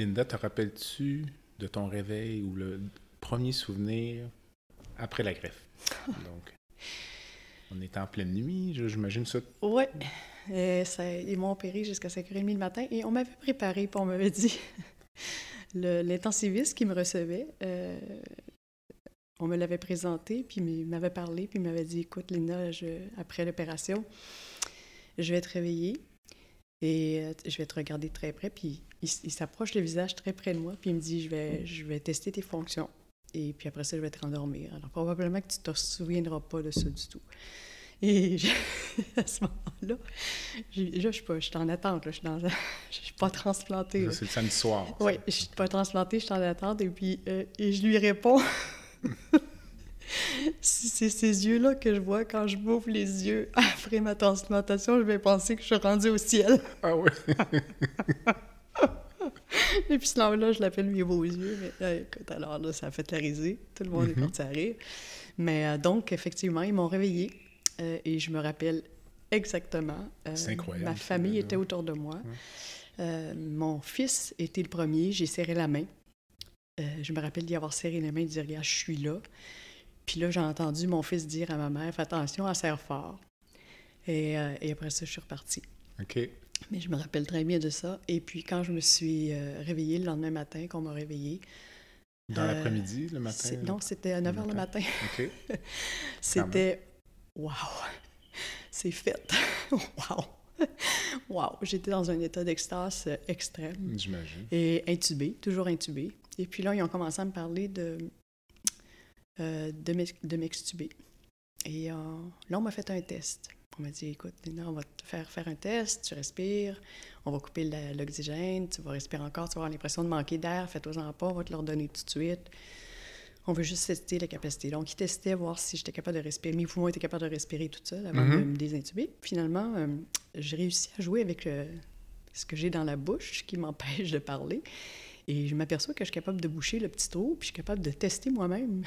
Linda, te rappelles-tu de ton réveil ou le premier souvenir après la greffe? <laughs> Donc. On était en pleine nuit, j'imagine ça. Oui. ils m'ont opéré jusqu'à 5h30 le matin et on m'avait préparé, puis on m'avait dit, <laughs> l'intensiviste qui me recevait, euh, on me l'avait présenté, puis il m'avait parlé, puis il m'avait dit, écoute, Linda, je- après l'opération, je vais te réveiller et euh, je vais te regarder de très près, puis il, s'approche le visage très près de moi, puis il me dit, je vais, je vais tester tes fonctions. Et puis après ça, je vais te rendormir. Alors, probablement que tu te souviendras pas de ça du tout. Et je- <laughs> à ce moment-là, là, je suis pas, je suis en attente, là, je suis dans- <laughs> je suis pas transplantée. C'est le samedi soir. Oui, je suis pas transplantée, je suis en attente, et puis euh, et je lui réponds. <laughs> c'est ces yeux-là que je vois quand je m'ouvre les yeux <laughs> après ma transplantation, je vais penser que je suis rendue au ciel. Ah oui. <laughs> Et puis ce là je l'appelle mes beaux yeux. Mais euh, écoute, alors là, ça a fait la risée. Tout le monde est Mhm. parti à rire. Mais euh, donc, effectivement, ils m'ont réveillée euh, et je me rappelle exactement. euh, C'est incroyable, Ma famille était autour de moi. Mon fils était le premier. J'ai serré la main. Je me rappelle d'y avoir serré la main et de dire Regarde, je suis là. Puis là, j'ai entendu mon fils dire à ma mère Fais attention, elle serre fort. Et, euh, et après ça, je suis repartie. OK. Mais je me rappelle très bien de ça. Et puis quand je me suis euh, réveillée le lendemain matin, qu'on m'a réveillée. Dans euh, l'après-midi, le matin? Non, c'était à 9 h le matin? OK. <laughs> C'était. Waouh! C'est fait! <laughs> Waouh! Waouh! J'étais dans un état d'extase extrême J'imagine. et intubée, toujours intubée. Et puis là, ils ont commencé à me parler de, euh, de m'ex- de m'extuber. Et euh, là, on m'a fait un test. On m'a dit, écoute, Nina, on va te faire faire un test, tu respires, on va couper l'oxygène, tu vas respirer encore, tu vas avoir l'impression de manquer d'air, fais-toi-en pas, on va te le redonner tout de suite. On veut juste tester la capacité. Donc, ils testaient, voir si j'étais capable de respirer. Mes poumons étaient capables de respirer tout seul avant de Mhm. me désintuber. Finalement, euh, j'ai réussi à jouer avec euh, ce que j'ai dans la bouche qui m'empêche de parler. Et je m'aperçois que je suis capable de boucher le petit trou, puis je suis capable de tester moi-même.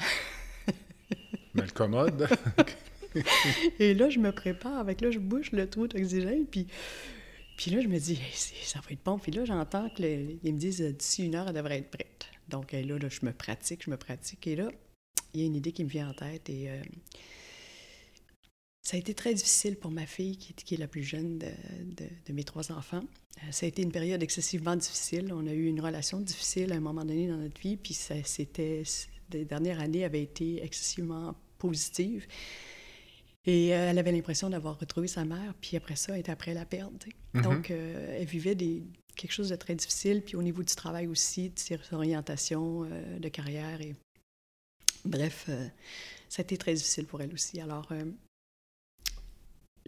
<laughs> Mais le commode. <laughs> Et là, je me prépare avec, là, je bouche le trou d'oxygène, puis, puis là, je me dis, Hey, ça va être bon. Puis là, j'entends qu'ils me disent, d'ici une heure, elle devrait être prête. Donc euh, là, là, je me pratique, je me pratique. Et là, il y a une idée qui me vient en tête. Et euh, ça a été très difficile pour ma fille, qui, est- qui est la plus jeune de, de- de mes trois enfants. Euh, ça a été une période excessivement difficile. On a eu une relation difficile à un moment donné dans notre vie, puis ça, c'était, les dernières années avaient été excessivement positives. Et euh, elle avait l'impression d'avoir retrouvé sa mère, puis après ça, elle était après la sais. Mhm. Donc, euh, elle vivait des, quelque chose de très difficile, puis au niveau du travail aussi, de ses orientations de carrière. Et... Bref, ça a été très difficile pour elle aussi. Alors,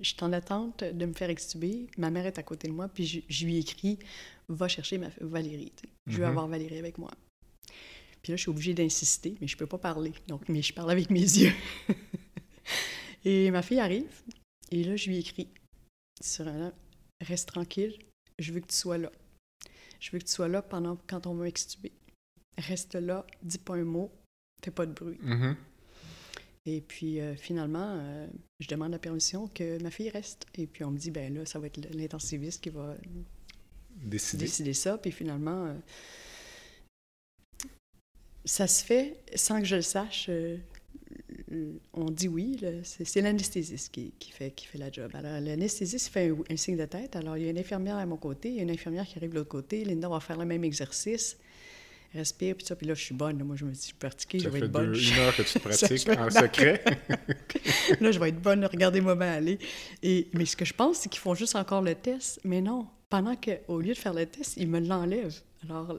je suis en attente de me faire extuber. Ma mère est à côté de moi, puis je, je lui écris Va chercher ma Valérie. Je veux Mhm. avoir Valérie avec moi. Puis là, je suis obligée d'insister, mais je peux pas parler. Donc, mais je parle avec mes <laughs> yeux. et ma fille arrive, et là, je lui écris sur un Reste tranquille, je veux que tu sois là. Je veux que tu sois là pendant quand on va extuber. Reste là, dis pas un mot, fais pas de bruit. Mhm. Et puis euh, finalement, euh, je demande la permission que ma fille reste. Et puis on me dit, ben là, ça va être l'intensiviste qui va décider ça. Puis finalement, euh, ça se fait sans que je le sache. on dit oui, c'est c'est l'anesthésiste qui, qui fait, qui fait la job. Alors, l'anesthésiste fait un, un signe de tête. Alors, il y a une infirmière à mon côté, il y a une infirmière qui arrive de l'autre côté. Linda va faire le même exercice. Respire, puis ça. Puis là, je suis bonne. là. Moi, je me dis, je suis pratiquée, je Ça vais fait être bonne. deux- une heure que tu <laughs> Ça pratiques en secret. <laughs> là, je vais être bonne, regardez-moi bien aller. Et, mais ce que je pense, c'est qu'ils font juste encore le test. Mais non, pendant que, au lieu de faire le test, ils me l'enlèvent. Alors,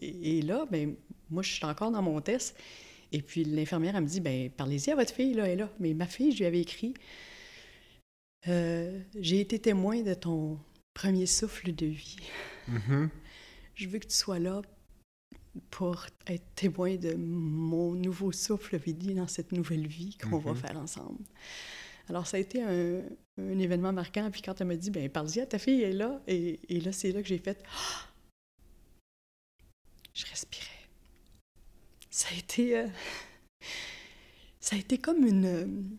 et, et là, ben, moi, je suis encore dans mon test. Et puis l'infirmière, elle me dit, ben, parlez-y à votre fille, là, elle est là. Mais ma fille, je lui avais écrit, Euh, j'ai été témoin de ton premier souffle de vie. Mhm. Je veux que tu sois là pour être témoin de mon nouveau souffle vie dans cette nouvelle vie qu'on va Mhm. faire ensemble. Alors, ça a été un, un événement marquant. Puis quand elle m'a dit, ben parle-y à ta fille, elle est là. Et, et là, c'est là que j'ai fait, Ah! je respirais. Ça a été, euh, <laughs> ça a été comme une,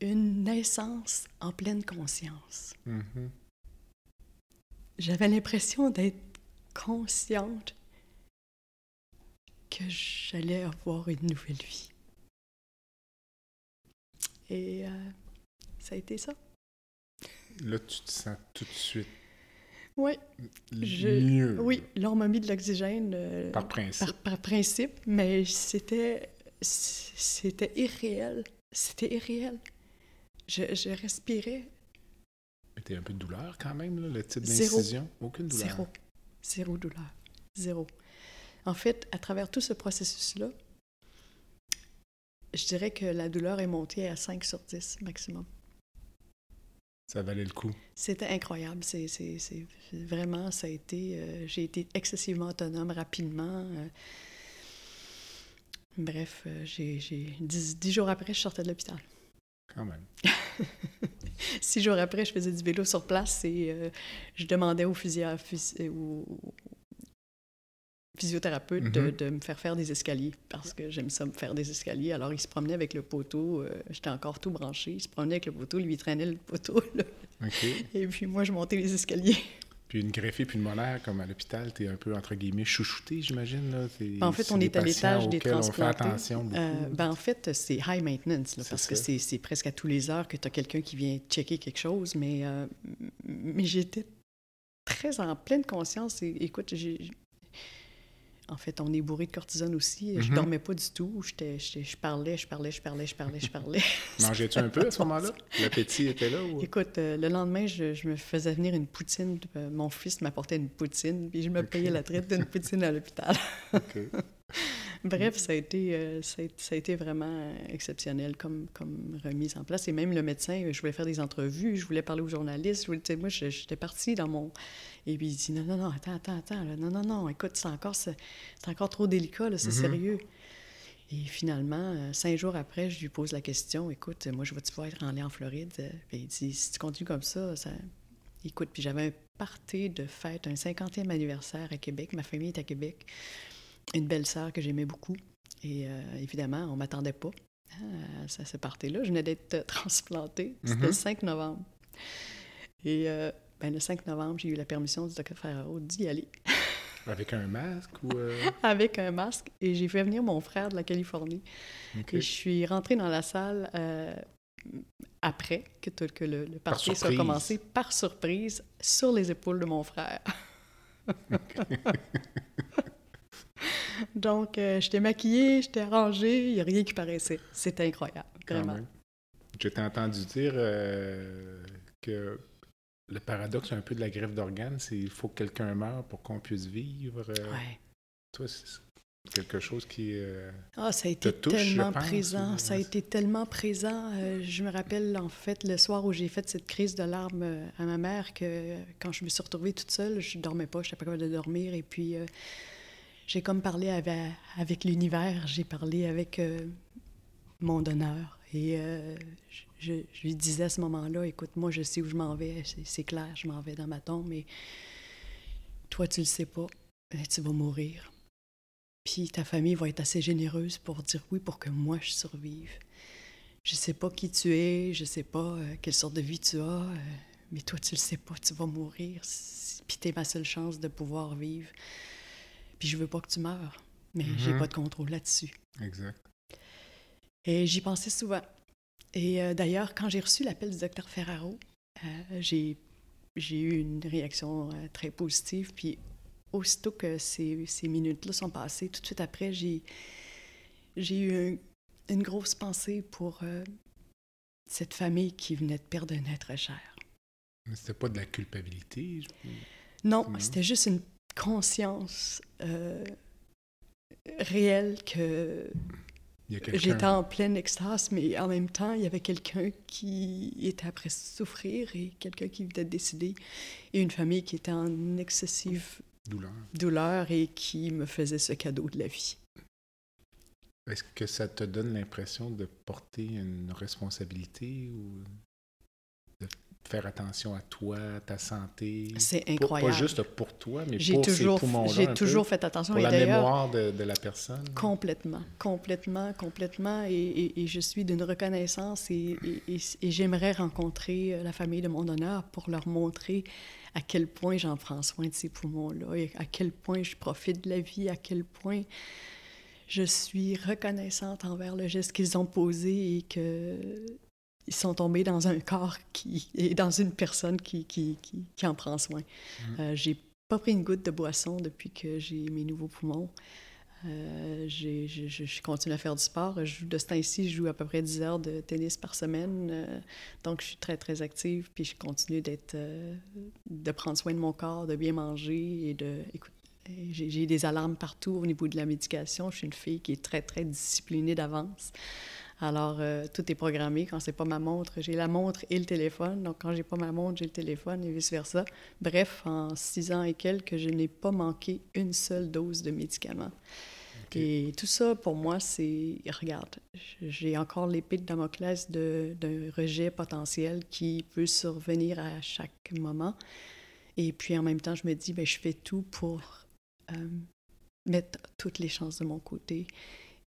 une naissance en pleine conscience. Mhm. J'avais l'impression d'être consciente que j'allais avoir une nouvelle vie. Et euh, ça a été ça. Là, tu te sens tout de suite Oui, je- mieux. oui. Là, on m'a mis de l'oxygène euh, Par principe. par, par principe, mais c'était c'était irréel. C'était irréel. Je, je respirais Mais t'as un peu de douleur quand même, là, le type d'incision? Aucune douleur. zéro. Zéro douleur. Zéro. En fait, à travers tout ce processus-là, je dirais que la douleur est montée à 5 sur 10 maximum. Ça valait le coup. C'était incroyable. C'est, vraiment, ça a été. euh, j'ai été excessivement autonome rapidement. euh. bref, euh, j'ai, dix, dix jours après, je sortais de l'hôpital. Quand même. <laughs> Six jours après, je faisais du vélo sur place et je demandais au, physio- phys- au physiothérapeute de, Mhm. de me faire faire des escaliers parce que j'aime ça me faire des escaliers. Alors, il se promenait avec le poteau. euh, j'étais encore tout branché. Il se promenait avec le poteau. Lui, il traînait le poteau. là. Et puis, moi, je montais les escaliers. Puis une greffée pulmonaire, comme à l'hôpital, t'es un peu, entre guillemets, chouchouté, j'imagine. Là. T'es- En fait, on est à l'étage des auxquels on fait transplantés. attention beaucoup. Euh, ben, en fait, c'est high maintenance, là, parce que ça. c'est c'est presque à tous les heures que tu as quelqu'un qui vient checker quelque chose, mais, euh, mais j'étais très en pleine conscience. Et, écoute, j'ai... En fait, on est bourré de cortisone aussi. Je Mhm. dormais pas du tout. Je parlais, je parlais, je parlais, je parlais, je parlais. <laughs> Mangeais-tu un peu à ce moment-là? L'appétit était là? Ou... Écoute, euh, le lendemain, je, je me faisais venir une poutine. Euh, mon fils m'apportait une poutine, puis je me payais la traite d'une poutine à l'hôpital. <laughs> OK. <laughs> Bref, ça a été, euh, ça a, ça a été vraiment euh, exceptionnel comme, comme remise en place. Et même le médecin, euh, je voulais faire des entrevues, je voulais parler aux journalistes. Je voulais, moi, j'étais partie dans mon... Et puis il dit, non, non, non, attends, attends, attends. là. non, non, non, écoute, c'est encore, c'est encore trop délicat, là, c'est Mhm. sérieux. Et finalement, euh, cinq jours après, je lui pose la question, écoute, moi, je vais-tu pouvoir être en en Floride? Euh, Puis il dit, si tu continues comme ça, ça... Écoute, puis j'avais un party de fête, un 50e anniversaire à Québec. Ma famille est à Québec une belle sœur que j'aimais beaucoup. Et euh, évidemment, on ne m'attendait pas hein, à ce party-là. Je venais d'être euh, <laughs> transplantée. C'était Mhm. le 5 novembre. Et euh, ben, le 5 novembre, j'ai eu la permission du docteur Ferraro d'y aller <laughs> Avec un masque ou... euh, avec un masque. Et j'ai fait venir mon frère de la Californie. Et je suis rentrée dans la salle euh, après que, que le, le party soit commencé, par surprise, sur les épaules de mon frère. <laughs> <laughs> Donc, euh, j'étais maquillée, j'étais arrangée, il n'y a rien qui paraissait. C'était incroyable, vraiment. Je t'ai entendu dire euh, que le paradoxe un peu de la greffe d'organes, c'est qu'il faut que quelqu'un meure pour qu'on puisse vivre. euh, Ouais. Toi, c'est quelque chose qui... euh, Ah, ça a été touche, je tellement pense, présent. ou- Ça a été tellement présent. Euh, je me rappelle, en fait, le soir où j'ai fait cette crise de larmes à ma mère, que quand je me suis retrouvée toute seule, je dormais pas, je n'étais pas capable de dormir. Et puis, euh, j'ai comme parlé avec, l'univers, j'ai parlé avec euh, mon donneur. Et euh, je, lui disais à ce moment-là, écoute, moi, je sais où je m'en vais, c'est- clair, je m'en vais dans ma tombe, mais toi, tu le sais pas, tu vas mourir. Puis ta famille va être assez généreuse pour dire oui pour que moi je survive. Je sais pas qui tu es, je sais pas euh, quelle sorte de vie tu as, mais toi tu le sais pas, tu vas mourir. Puis t'es ma seule chance de pouvoir vivre. Puis je veux pas que tu meurs, mais j'ai Mhm. pas de contrôle là-dessus. Exact. Et j'y pensais souvent. Et euh, d'ailleurs, quand j'ai reçu l'appel du docteur Ferraro, euh, j'ai, j'ai eu une réaction euh, très positive. Puis aussitôt que ces, ces minutes-là sont passées, tout de suite après, j'ai, j'ai eu un- une grosse pensée pour euh, cette famille qui venait de perdre un être cher. Mais c'était pas de la culpabilité. je- Non, Non? c'était juste une conscience euh, réelle que. J'étais en pleine extase, mais en même temps, il y avait quelqu'un qui était après souffrir et quelqu'un qui venait de décider, et une famille qui était en excessive Douleur. douleur et qui me faisait ce cadeau de la vie. Est-ce que ça te donne l'impression de porter une responsabilité ou faire attention à toi, ta santé? C'est incroyable. Pas juste pour toi, mais pour toujours, ces poumons-là. j'ai peu, toujours fait attention. Pour et la mémoire de, de la personne. Complètement, complètement, complètement. Et, et- et je suis d'une reconnaissance et, et- et- et j'aimerais rencontrer euh, la famille de mon honneur pour leur montrer à quel point j'en prends soin de ces poumons-là et à quel point je profite de la vie, à quel point je suis reconnaissante envers le geste qu'ils ont posé et que ils sont tombés dans un corps qui et dans une personne qui, qui, qui, qui en prend soin. Mm. Euh, j'ai pas pris une goutte de boisson depuis que j'ai mes nouveaux poumons. Euh, j'ai- je, je- je continue à faire du sport. Je joue de ce temps-ci, je joue à peu près 10 heures de tennis par semaine. Euh, donc, je suis très, très active. Puis, je continue d'être, euh, de prendre soin de mon corps, de bien manger et de. Écoute, j'ai j'ai des alarmes partout au niveau de la médication. Je suis une fille qui est très, très disciplinée d'avance. Alors, euh, tout est programmé. Quand c'est pas ma montre, j'ai la montre et le téléphone. Donc, quand j'ai pas ma montre, j'ai le téléphone et vice-versa. Bref, en six ans et quelques, je n'ai pas manqué une seule dose de médicaments. Et tout ça, pour moi, c'est... Regarde, j'ai encore l'épée de Damoclès d'un rejet potentiel qui peut survenir à chaque moment. Et puis, en même temps, je me dis, ben, je fais tout pour euh, mettre toutes les chances de mon côté.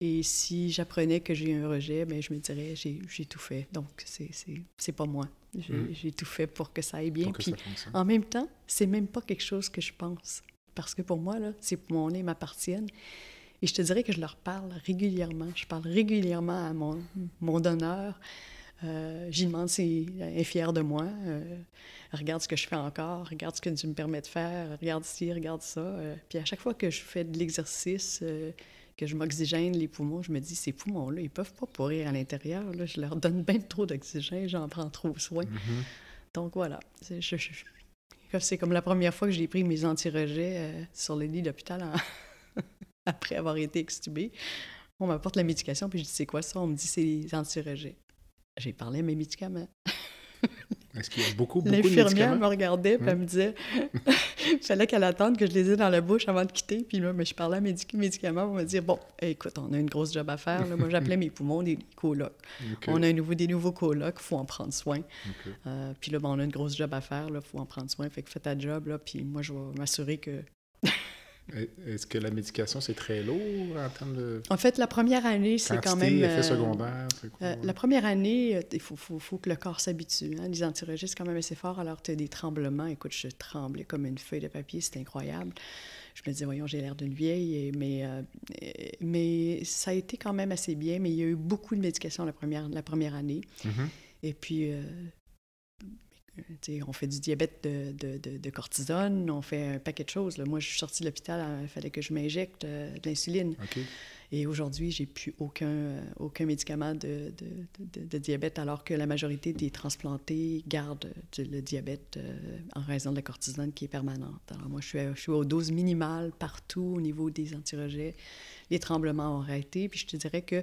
Et si j'apprenais que j'ai un rejet, ben, je me dirais, j'ai tout fait. Donc, c'est- c'est c'est pas moi. J'ai Mm. j'ai tout fait pour que ça aille bien. Puis, ça en même temps, c'est même pas quelque chose que je pense. Parce que pour moi, là, c'est mon nez m'appartiennent. Et je te dirais que je leur parle régulièrement. Je parle régulièrement à mon, mon donneur. Euh, J'y demande s'il est fier de moi. Euh, regarde ce que je fais encore. Regarde ce que tu me permets de faire. Regarde ci, regarde ça. Euh, puis à chaque fois que je fais de l'exercice, euh, que je m'oxygène les poumons, je me dis, ces poumons-là, ils peuvent pas pourrir à l'intérieur. là. Je leur donne bien trop d'oxygène. J'en prends trop soin. Mhm. Donc voilà, c'est je- je- je- c'est comme la première fois que j'ai pris mes anti-rejets euh, sur le lit d'hôpital en- <laughs> après avoir été extubée. On m'apporte la médication, puis je dis c'est quoi ça? On me dit c'est les anti-rejets. J'ai parlé à mes médicaments. <laughs> Est-ce qu'il y a beaucoup, beaucoup de L'infirmière me regardait, puis elle me disait il <laughs> fallait qu'elle attende que je les ai dans la bouche avant de quitter. Puis là, mais je parlais à mes médicaments, on me dire bon, écoute, on a une grosse job à faire. là. Moi, <laughs> j'appelais mes poumons des colocs. On a un nouveau, des nouveaux colocs, il faut en prendre soin. Euh, puis là, ben, on a une grosse job à faire, il faut en prendre soin. Fait que fais ta job, là, puis moi, je vais m'assurer que... Est-ce que la médication, c'est très lourd en termes de En fait, la première année, c'est quand même... effet euh, secondaire? euh, la première année, euh, il faut, faut, faut que le corps s'habitue. Hein? Les antirégis, c'est quand même assez fort. Alors, tu as des tremblements. Écoute, je tremblais comme une feuille de papier. C'est incroyable. Je me disais, voyons, j'ai l'air d'une vieille. et- mais, euh, mais ça a été quand même assez bien. Mais il y a eu beaucoup de médication la première, la première année. Mhm. Et puis, euh, on fait du diabète de, de, de- de cortisone, on fait un paquet de choses. là. Moi, je suis sortie de l'hôpital, euh, il fallait que je m'injecte euh, de l'insuline. Et aujourd'hui, j'ai plus aucun, euh, aucun médicament de, diabète, alors que la majorité des transplantés gardent le diabète euh, en raison de la cortisone qui est permanente. Alors moi, je suis, à- je suis aux doses minimales partout au niveau des antirejets. Les tremblements ont arrêté. Puis je te dirais que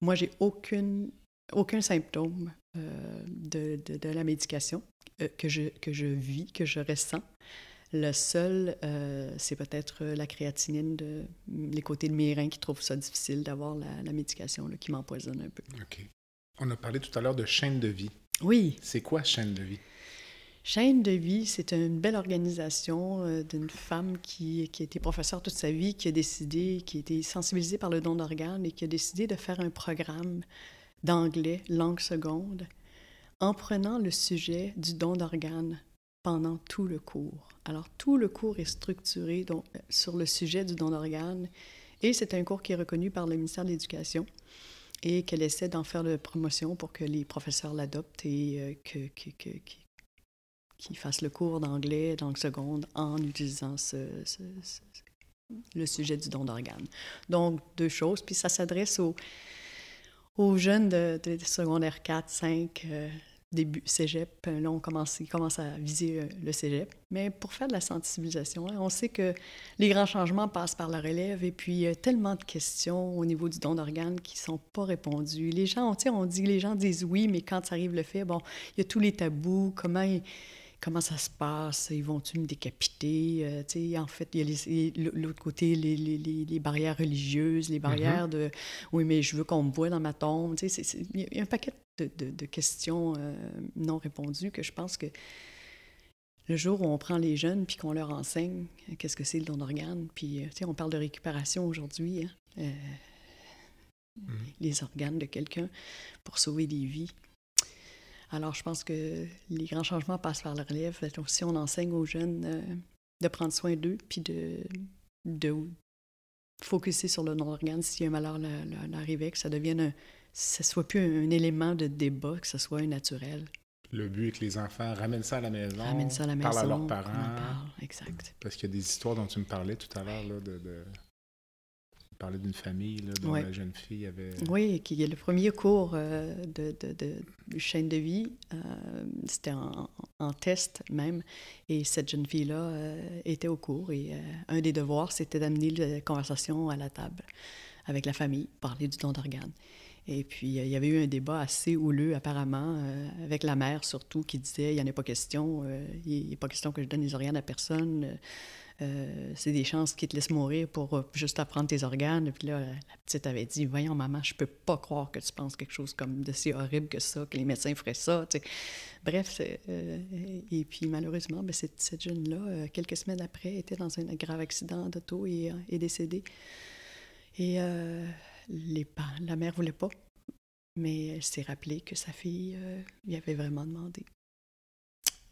moi, j'ai aucune, aucun symptôme euh, de, de- de la médication euh, que, je, que je vis, que je ressens. Le seul, euh, c'est peut-être la créatinine, de, les côtés de mes reins qui trouvent ça difficile d'avoir la, la médication là, qui m'empoisonne un peu. OK. On a parlé tout à l'heure de chaîne de vie. Oui, C'est quoi chaîne de vie? Chaîne de vie, c'est une belle organisation d'une femme qui, qui a été professeure toute sa vie, qui a décidé, qui a été sensibilisée par le don d'organes et qui a décidé de faire un programme d'anglais langue seconde en prenant le sujet du don d'organes pendant tout le cours. Alors, tout le cours est structuré donc, euh, sur le sujet du don d'organes et c'est un cours qui est reconnu par le ministère de l'Éducation et qu'elle essaie d'en faire de promotion pour que les professeurs l'adoptent et euh, que, que, qu'ils fassent le cours d'anglais, langue seconde, en utilisant ce- le sujet du don d'organes. Donc, deux choses. Puis ça s'adresse aux, aux jeunes de, secondaire 4, 5, euh, début cégep. Euh, Là, on commence, ils à viser euh, le cégep. Mais pour faire de la sensibilisation, hein, on sait que les grands changements passent par la relève et puis il y a tellement de questions au niveau du don d'organes qui ne sont pas répondues. Les gens, sais, on dit, les gens disent oui, mais quand ça arrive le fait, bon, il y a tous les tabous, comment ils- comment ça se passe, ils vont-tu me décapiter, Euh, tu sais, en fait, il y a l'autre côté, les, les- les- les barrières religieuses, les barrières de, oui, mais je veux qu'on me voie dans ma tombe, tu sais, il y a un paquet de, de- de questions euh, non répondues que je pense que le jour où on prend les jeunes puis qu'on leur enseigne euh, qu'est-ce que c'est le don d'organes, puis, tu sais, on parle de récupération aujourd'hui, hein, euh, les organes de quelqu'un pour sauver des vies. Alors, je pense que les grands changements passent par la relève. Donc, si on enseigne aux jeunes euh, de prendre soin d'eux, puis de, de focuser sur le don d'organes, si un malheur l'arrivait, que ça devienne un ce soit plus un élément de débat, que ce soit un naturel. Le but est que les enfants ramènent ça à la maison, Ramènent ça à la maison. parlent à leurs parents. parle, exact. Parce qu'il y a des histoires dont tu me parlais tout à l'heure, de, de... Parlais d'une famille, là, dont Ouais. la jeune fille avait... Oui, qui est le premier cours euh, de, de, de, chaîne de vie. euh, C'était en, en test même. Et cette jeune fille-là euh, était au cours. Et un des devoirs, c'était d'amener la conversation à la table avec la famille, parler du don d'organes. Et puis, il y avait eu un débat assez houleux, apparemment, avec la mère surtout, qui disait il n'y en a pas question, il n'est pas question que je donne les organes à personne. Euh, c'est des chances qu'ils te laissent mourir pour euh, juste apprendre tes organes. Puis là, la petite avait dit Voyons, maman, je peux pas croire que tu penses quelque chose comme de si horrible que ça, que les médecins feraient ça. Bref, euh, et puis malheureusement, ben, cette, jeune-là, quelques semaines après, était dans un grave accident d'auto et est décédée. Et la mère voulait pas, mais elle s'est rappelée que sa fille lui avait vraiment demandé.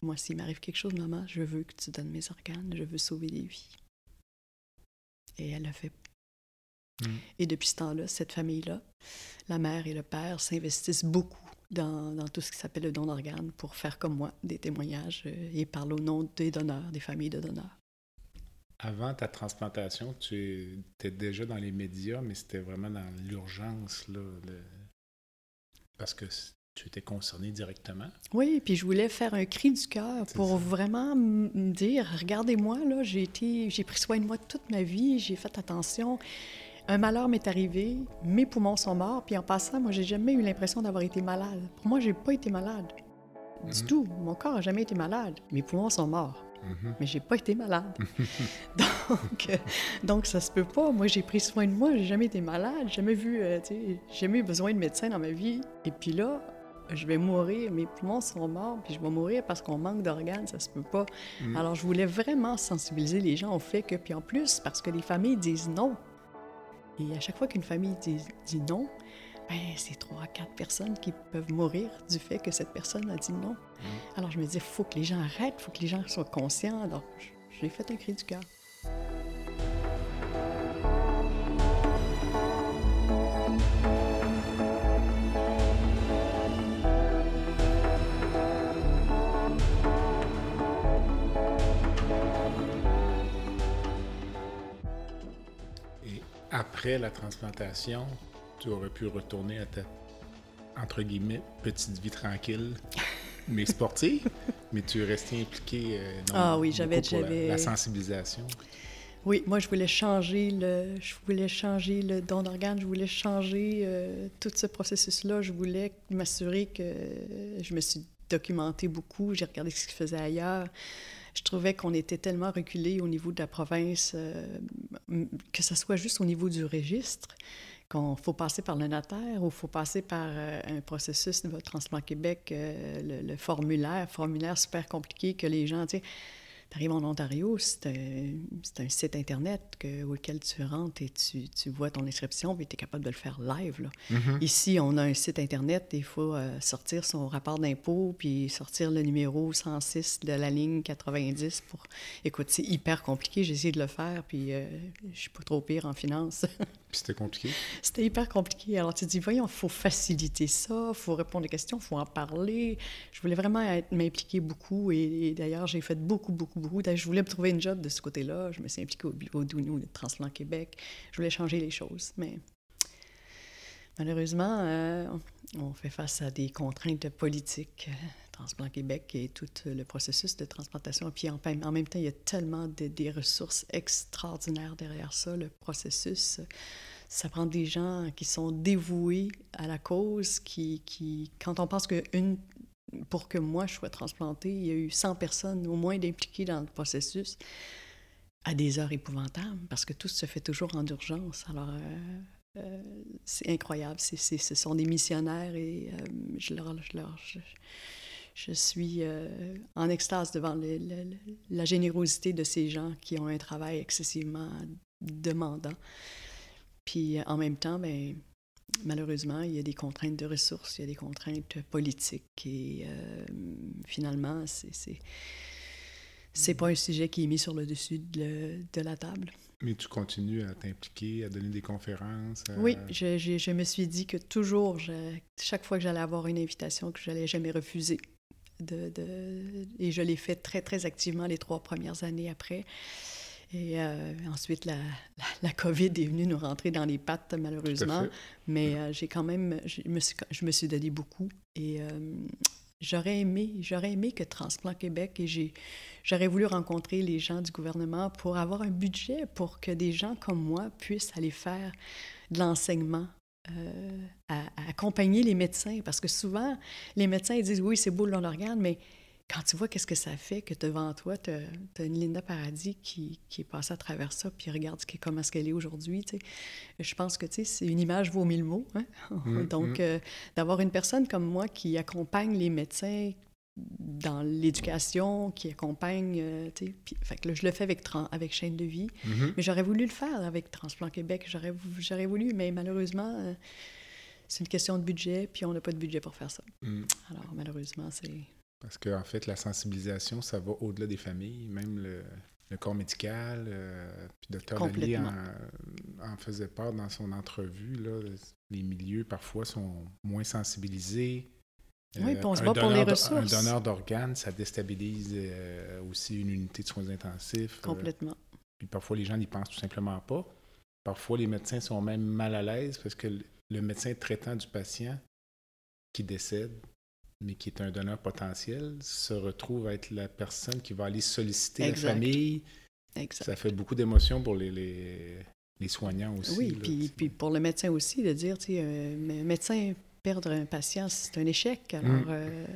Moi, s'il m'arrive quelque chose, maman, je veux que tu donnes mes organes, je veux sauver des vies. Et elle l'a fait. Mm. Et depuis ce temps-là, cette famille-là, la mère et le père s'investissent beaucoup dans, dans tout ce qui s'appelle le don d'organes pour faire comme moi des témoignages euh, et parler au nom des donneurs, des familles de donneurs. Avant ta transplantation, tu étais déjà dans les médias, mais c'était vraiment dans l'urgence, là, parce que tu étais concerné directement? Oui, puis je voulais faire un cri du cœur pour ça. vraiment me dire, regardez-moi, là, j'ai été, j'ai pris soin de moi toute ma vie, j'ai fait attention. Un malheur m'est arrivé, mes poumons sont morts, puis en passant, moi, j'ai jamais eu l'impression d'avoir été malade. Pour moi, j'ai pas été malade. Du Mhm. tout. Mon corps a jamais été malade. Mes poumons sont morts. Mhm. mais j'ai pas été malade. <laughs> donc, euh, donc, ça se peut pas. Moi, j'ai pris soin de moi, j'ai jamais été malade, j'ai jamais vu, euh, tu sais, j'ai jamais eu besoin de médecin dans ma vie. Et puis là, je vais mourir, mes poumons sont morts, puis je vais mourir parce qu'on manque d'organes, ça se peut pas. Mm. Alors, je voulais vraiment sensibiliser les gens au fait que, puis en plus, parce que les familles disent non. Et à chaque fois qu'une famille dit, dit non, ben, c'est trois, quatre personnes qui peuvent mourir du fait que cette personne a dit non. Alors je me disais, il faut que les gens arrêtent, il faut que les gens soient conscients. Alors j'ai fait un cri du cœur. Après la transplantation, tu aurais pu retourner à ta, entre guillemets, petite vie tranquille, <laughs> mais sportive, mais tu es resté impliqué euh, dans Ah oui, j'avais- la- sensibilisation. Oui, moi je voulais changer le, je voulais changer le don d'organes, je voulais changer euh, tout ce processus-là. Je voulais m'assurer que je me suis documentée beaucoup, j'ai regardé ce qui se faisait ailleurs. Je trouvais qu'on était tellement reculé au niveau de la province, euh, que ce soit juste au niveau du registre, qu'on faut passer par le notaire ou faut passer par euh, un processus de Transplant Québec, euh, le, formulaire, formulaire super compliqué que les gens, tu T'arrives en Ontario, c'est un, site Internet que, auquel tu rentres et tu, tu vois ton inscription, puis tu es capable de le faire live. Là. Mhm. Ici, on a un site Internet, il faut euh, sortir son rapport d'impôt, puis sortir le numéro 106 de la ligne 90 pour... Écoute, c'est hyper compliqué, j'ai essayé de le faire, puis euh, je suis pas trop pire en finance. <laughs> C'était compliqué. C'était hyper compliqué. Alors, tu te dis, voyons, il faut faciliter ça, il faut répondre aux questions, il faut en parler. Je voulais vraiment m'impliquer beaucoup et, d'ailleurs, j'ai fait beaucoup, beaucoup, beaucoup. D'ailleurs, je voulais me trouver une job de ce côté-là. Je me suis impliquée au bureau d'UNO de Transplant Québec. Je voulais changer les choses, mais malheureusement, euh, on fait face à des contraintes politiques. Euh, Transplant Québec et tout le processus de transplantation. Puis en, en même temps, il y a tellement de, des ressources extraordinaires derrière ça, le processus. Ça prend des gens qui sont dévoués à la cause, qui, qui quand on pense que une, pour que moi je sois transplantée, il y a eu 100 personnes au moins d'impliquées dans le processus à des heures épouvantables, parce que tout se fait toujours en urgence. Alors, euh, euh, c'est incroyable. Ce sont des missionnaires et euh, je leur... je suis euh, en extase devant le- le- le- la générosité de ces gens qui ont un travail excessivement demandant. Puis euh, en même temps, ben, malheureusement, il y a des contraintes de ressources, il y a des contraintes politiques et euh, finalement, c'est, c'est, pas un sujet qui est mis sur le dessus de, de la table. Mais tu continues à t'impliquer, à donner des conférences? Oui, je, je, me suis dit que toujours, chaque fois que j'allais avoir une invitation, que je n'allais jamais refuser. De, de, et je l'ai fait très, très activement les trois premières années après. Et euh, ensuite, la, la, COVID est venue nous rentrer dans les pattes, malheureusement. Mais euh, j'ai quand même, je me, suis, je me suis donné beaucoup. Et euh, j'aurais aimé, j'aurais aimé que Transplant Québec, et j'ai, j'aurais voulu rencontrer les gens du gouvernement pour avoir un budget pour que des gens comme moi puissent aller faire de l'enseignement à, accompagner les médecins. Parce que souvent, les médecins ils disent oui, c'est beau le l'organe, mais quand tu vois qu'est-ce que ça fait que devant toi, tu as, une Linda Paradis qui, qui, est passée à travers ça, puis regarde ce comment est-ce qu'elle est aujourd'hui, je pense que c'est une image vaut mille mots. Hein. Mmh, <laughs> Donc, mmh. Euh, d'avoir une personne comme moi qui accompagne les médecins dans l'éducation, qui accompagne, euh, tu sais, fait que là, je le fais avec, avec Chaîne de vie, mmh mais j'aurais voulu le faire avec Transplant Québec, j'aurais voulu, mais malheureusement... Euh, c'est une question de budget, puis on n'a pas de budget pour faire ça. Alors, malheureusement, c'est parce qu'en en fait, la sensibilisation, ça va au-delà des familles, même le, corps médical. Euh, puis Dr. Lally en, faisait part dans son entrevue. Là, les milieux, parfois, sont moins sensibilisés. Oui, puis on se bat pour les ressources. Un donneur d'organes, ça déstabilise euh, aussi une unité de soins intensifs. Euh. Complètement. puis parfois, les gens n'y pensent tout simplement pas. Parfois, les médecins sont même mal à l'aise parce que le médecin traitant du patient qui décède mais qui est un donneur potentiel, se retrouve à être la personne qui va aller solliciter la famille. Exact. Ça fait beaucoup d'émotions pour les, les, les, soignants aussi. Oui, puis, puis, pour le médecin aussi, de dire, tu sais, médecin perdre un patient, c'est un échec. Alors, mm. euh,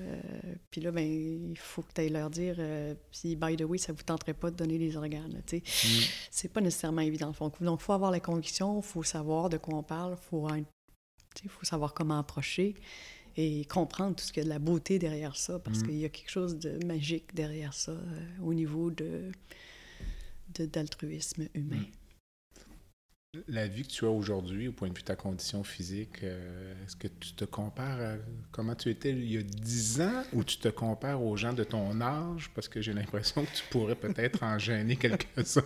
puis là, ben, il faut que tu ailles leur dire euh, si, by the way, ça ne vous tenterait pas de donner les organes. Tu sais. Mm. C'est pas nécessairement évident. Donc, il faut avoir la conviction, il faut savoir de quoi on parle, il faut, faut savoir comment approcher et comprendre tout ce qu'il y a de la beauté derrière ça, parce mm. qu'il y a quelque chose de magique derrière ça euh, au niveau de, d'altruisme humain. La vie que tu as aujourd'hui, au point de vue de ta condition physique, euh, est-ce que tu te compares à comment tu étais il y a 10 ans ou tu te compares aux gens de ton âge? Parce que j'ai l'impression que tu pourrais peut-être en gêner quelques-uns.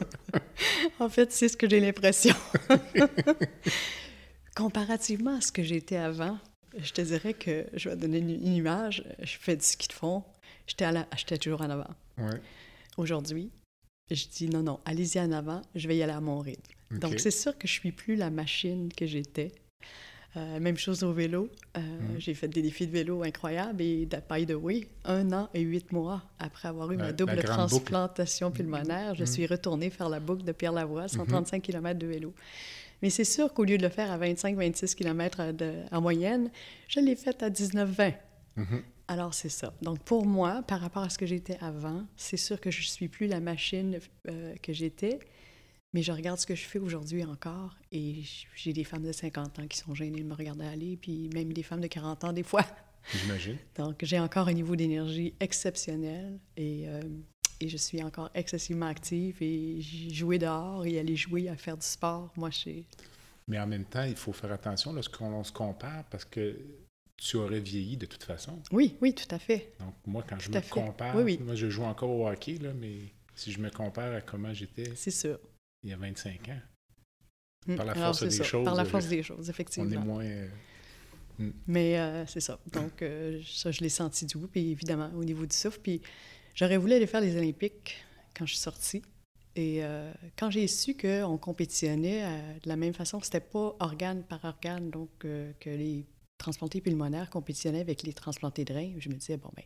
<laughs> en fait, c'est ce que j'ai l'impression. <laughs> Comparativement à ce que j'étais avant, je te dirais que je vais donner une, image. Je fais du ski de fond. J'étais toujours en avant. Aujourd'hui, je dis non, non, allez-y en avant, je vais y aller à mon rythme. Donc, c'est sûr que je suis plus la machine que j'étais. Euh, même chose au vélo. Euh, mm. J'ai fait des défis de vélo incroyables et, by the way, un an et huit mois après avoir eu ma double transplantation pulmonaire, je mm. suis retournée faire la boucle de Pierre-Lavoie, 135 mm-hmm. km de vélo. Mais c'est sûr qu'au lieu de le faire à 25-26 km en moyenne, je l'ai fait à 19-20. Mm-hmm. Alors, c'est ça. Donc, pour moi, par rapport à ce que j'étais avant, c'est sûr que je ne suis plus la machine euh, que j'étais, mais je regarde ce que je fais aujourd'hui encore et j'ai des femmes de 50 ans qui sont gênées de me regarder aller, puis même des femmes de 40 ans des fois. J'imagine. <laughs> Donc, j'ai encore un niveau d'énergie exceptionnel et euh, et je suis encore excessivement active et jouer dehors et aller jouer à faire du sport, moi, je Mais en même temps, il faut faire attention lorsqu'on se compare parce que tu aurais vieilli de toute façon. Oui, oui, tout à fait. Donc, moi, quand je me compare, moi, je joue encore au hockey, là, mais si je me compare à comment j'étais il y a 25 ans, hum, par la force des choses. Par la force des choses, effectivement. On est moins. Euh, hum. Mais euh, c'est ça. Donc, euh, ça, je l'ai senti du puis évidemment, au niveau du souffle. Puis J'aurais voulu aller faire les Olympiques quand je suis sortie. Et euh, quand j'ai su qu'on compétitionnait euh, de la même façon, c'était pas organe par organe, donc euh, que les transplantés pulmonaires compétitionnaient avec les transplantés de reins, je me disais, bon, ben,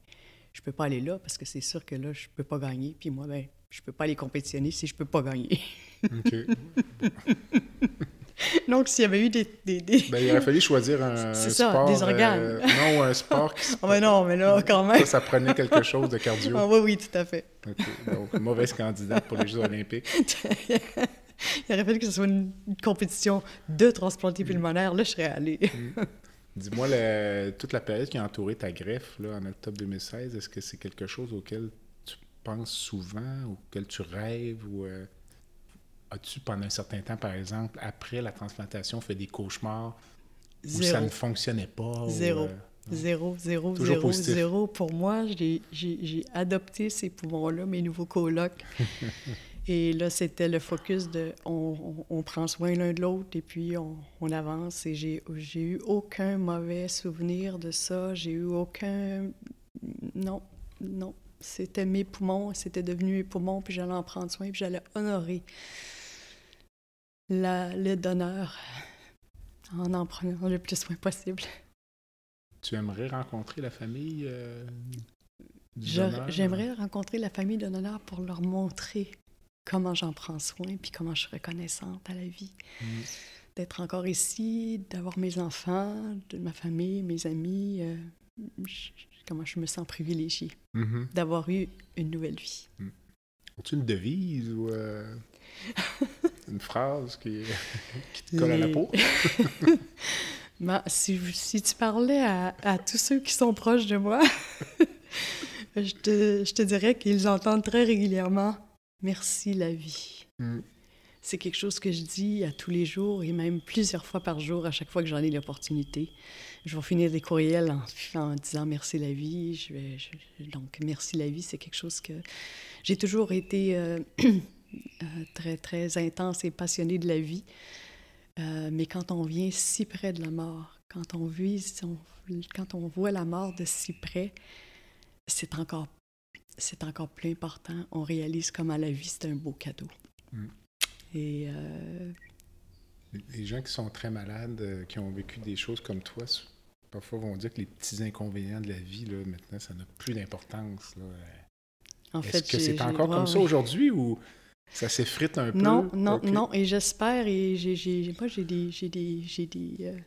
je peux pas aller là parce que c'est sûr que là, je peux pas gagner. Puis moi, ben, je peux pas aller compétitionner si je peux pas gagner. OK. <laughs> Donc, s'il y avait eu des. des, Ben, il aurait fallu choisir un sport. Ça, des organes. Euh, non, un sport qui. <laughs> oh, mais non, mais là, quand même. Ça, ça prenait quelque chose de cardio. Ah, oui, oui, tout à fait. Donc, mauvaise candidate pour les Jeux Olympiques. <laughs> il aurait fallu que ce soit une, compétition de transplantés pulmonaires. Là, je serais allé. Mm. Dis-moi, toute la période qui a entouré ta greffe là, en octobre 2016, est-ce que c'est quelque chose auquel penses souvent, auquel tu rêves ou. Euh, as-tu, pendant un certain temps, par exemple, après la transplantation, fait des cauchemars où ça ne fonctionnait pas? Zéro. Euh, zéro, zéro, zéro, zéro. Pour moi, j'ai adopté ces poumons-là, mes nouveaux colocs. <laughs> Et là, c'était le focus de on, on, prend soin l'un de l'autre et puis on, on avance. Et j'ai eu aucun mauvais souvenir de ça. J'ai eu aucun. Non, non. C'était mes poumons, c'était devenu mes poumons, puis j'allais en prendre soin, puis j'allais honorer la, le donneur en en prenant le plus soin possible. Tu aimerais rencontrer la famille euh, J'aimerais rencontrer la famille de donneur pour leur montrer comment j'en prends soin, puis comment je suis reconnaissante à la vie. Mm. D'être encore ici, d'avoir mes enfants, de ma famille, mes amis. Euh, comment je me sens privilégiée mm-hmm. d'avoir eu une nouvelle vie. Mm. As-tu une devise ou euh, une phrase qui, <laughs> te colle à la peau? <laughs> Ben, si, si, tu parlais à, à, tous ceux qui sont proches de moi, <laughs> je, te, je te dirais qu'ils entendent très régulièrement Merci la vie. Mm. C'est quelque chose que je dis à tous les jours et même plusieurs fois par jour à chaque fois que j'en ai l'opportunité. Je vais finir des courriels en, disant merci la vie. Je donc merci la vie, c'est quelque chose que j'ai toujours été euh, <clears throat> euh, très très intense et passionnée de la vie. Euh, mais quand on vient si près de la mort, quand on vit, quand on voit la mort de si près, c'est encore encore plus important. On réalise comment la vie, c'est un beau cadeau. Mm. Et. Euh... Les gens qui sont très malades, euh, qui ont vécu des choses comme toi, parfois vont dire que les petits inconvénients de la vie, là, maintenant, ça n'a plus d'importance. Est-ce que c'est encore comme ça aujourd'hui ou ça s'effrite un peu? Non, non, non. Et j'espère, et j'ai, moi, j'ai des, j'ai des, j'ai des, euh,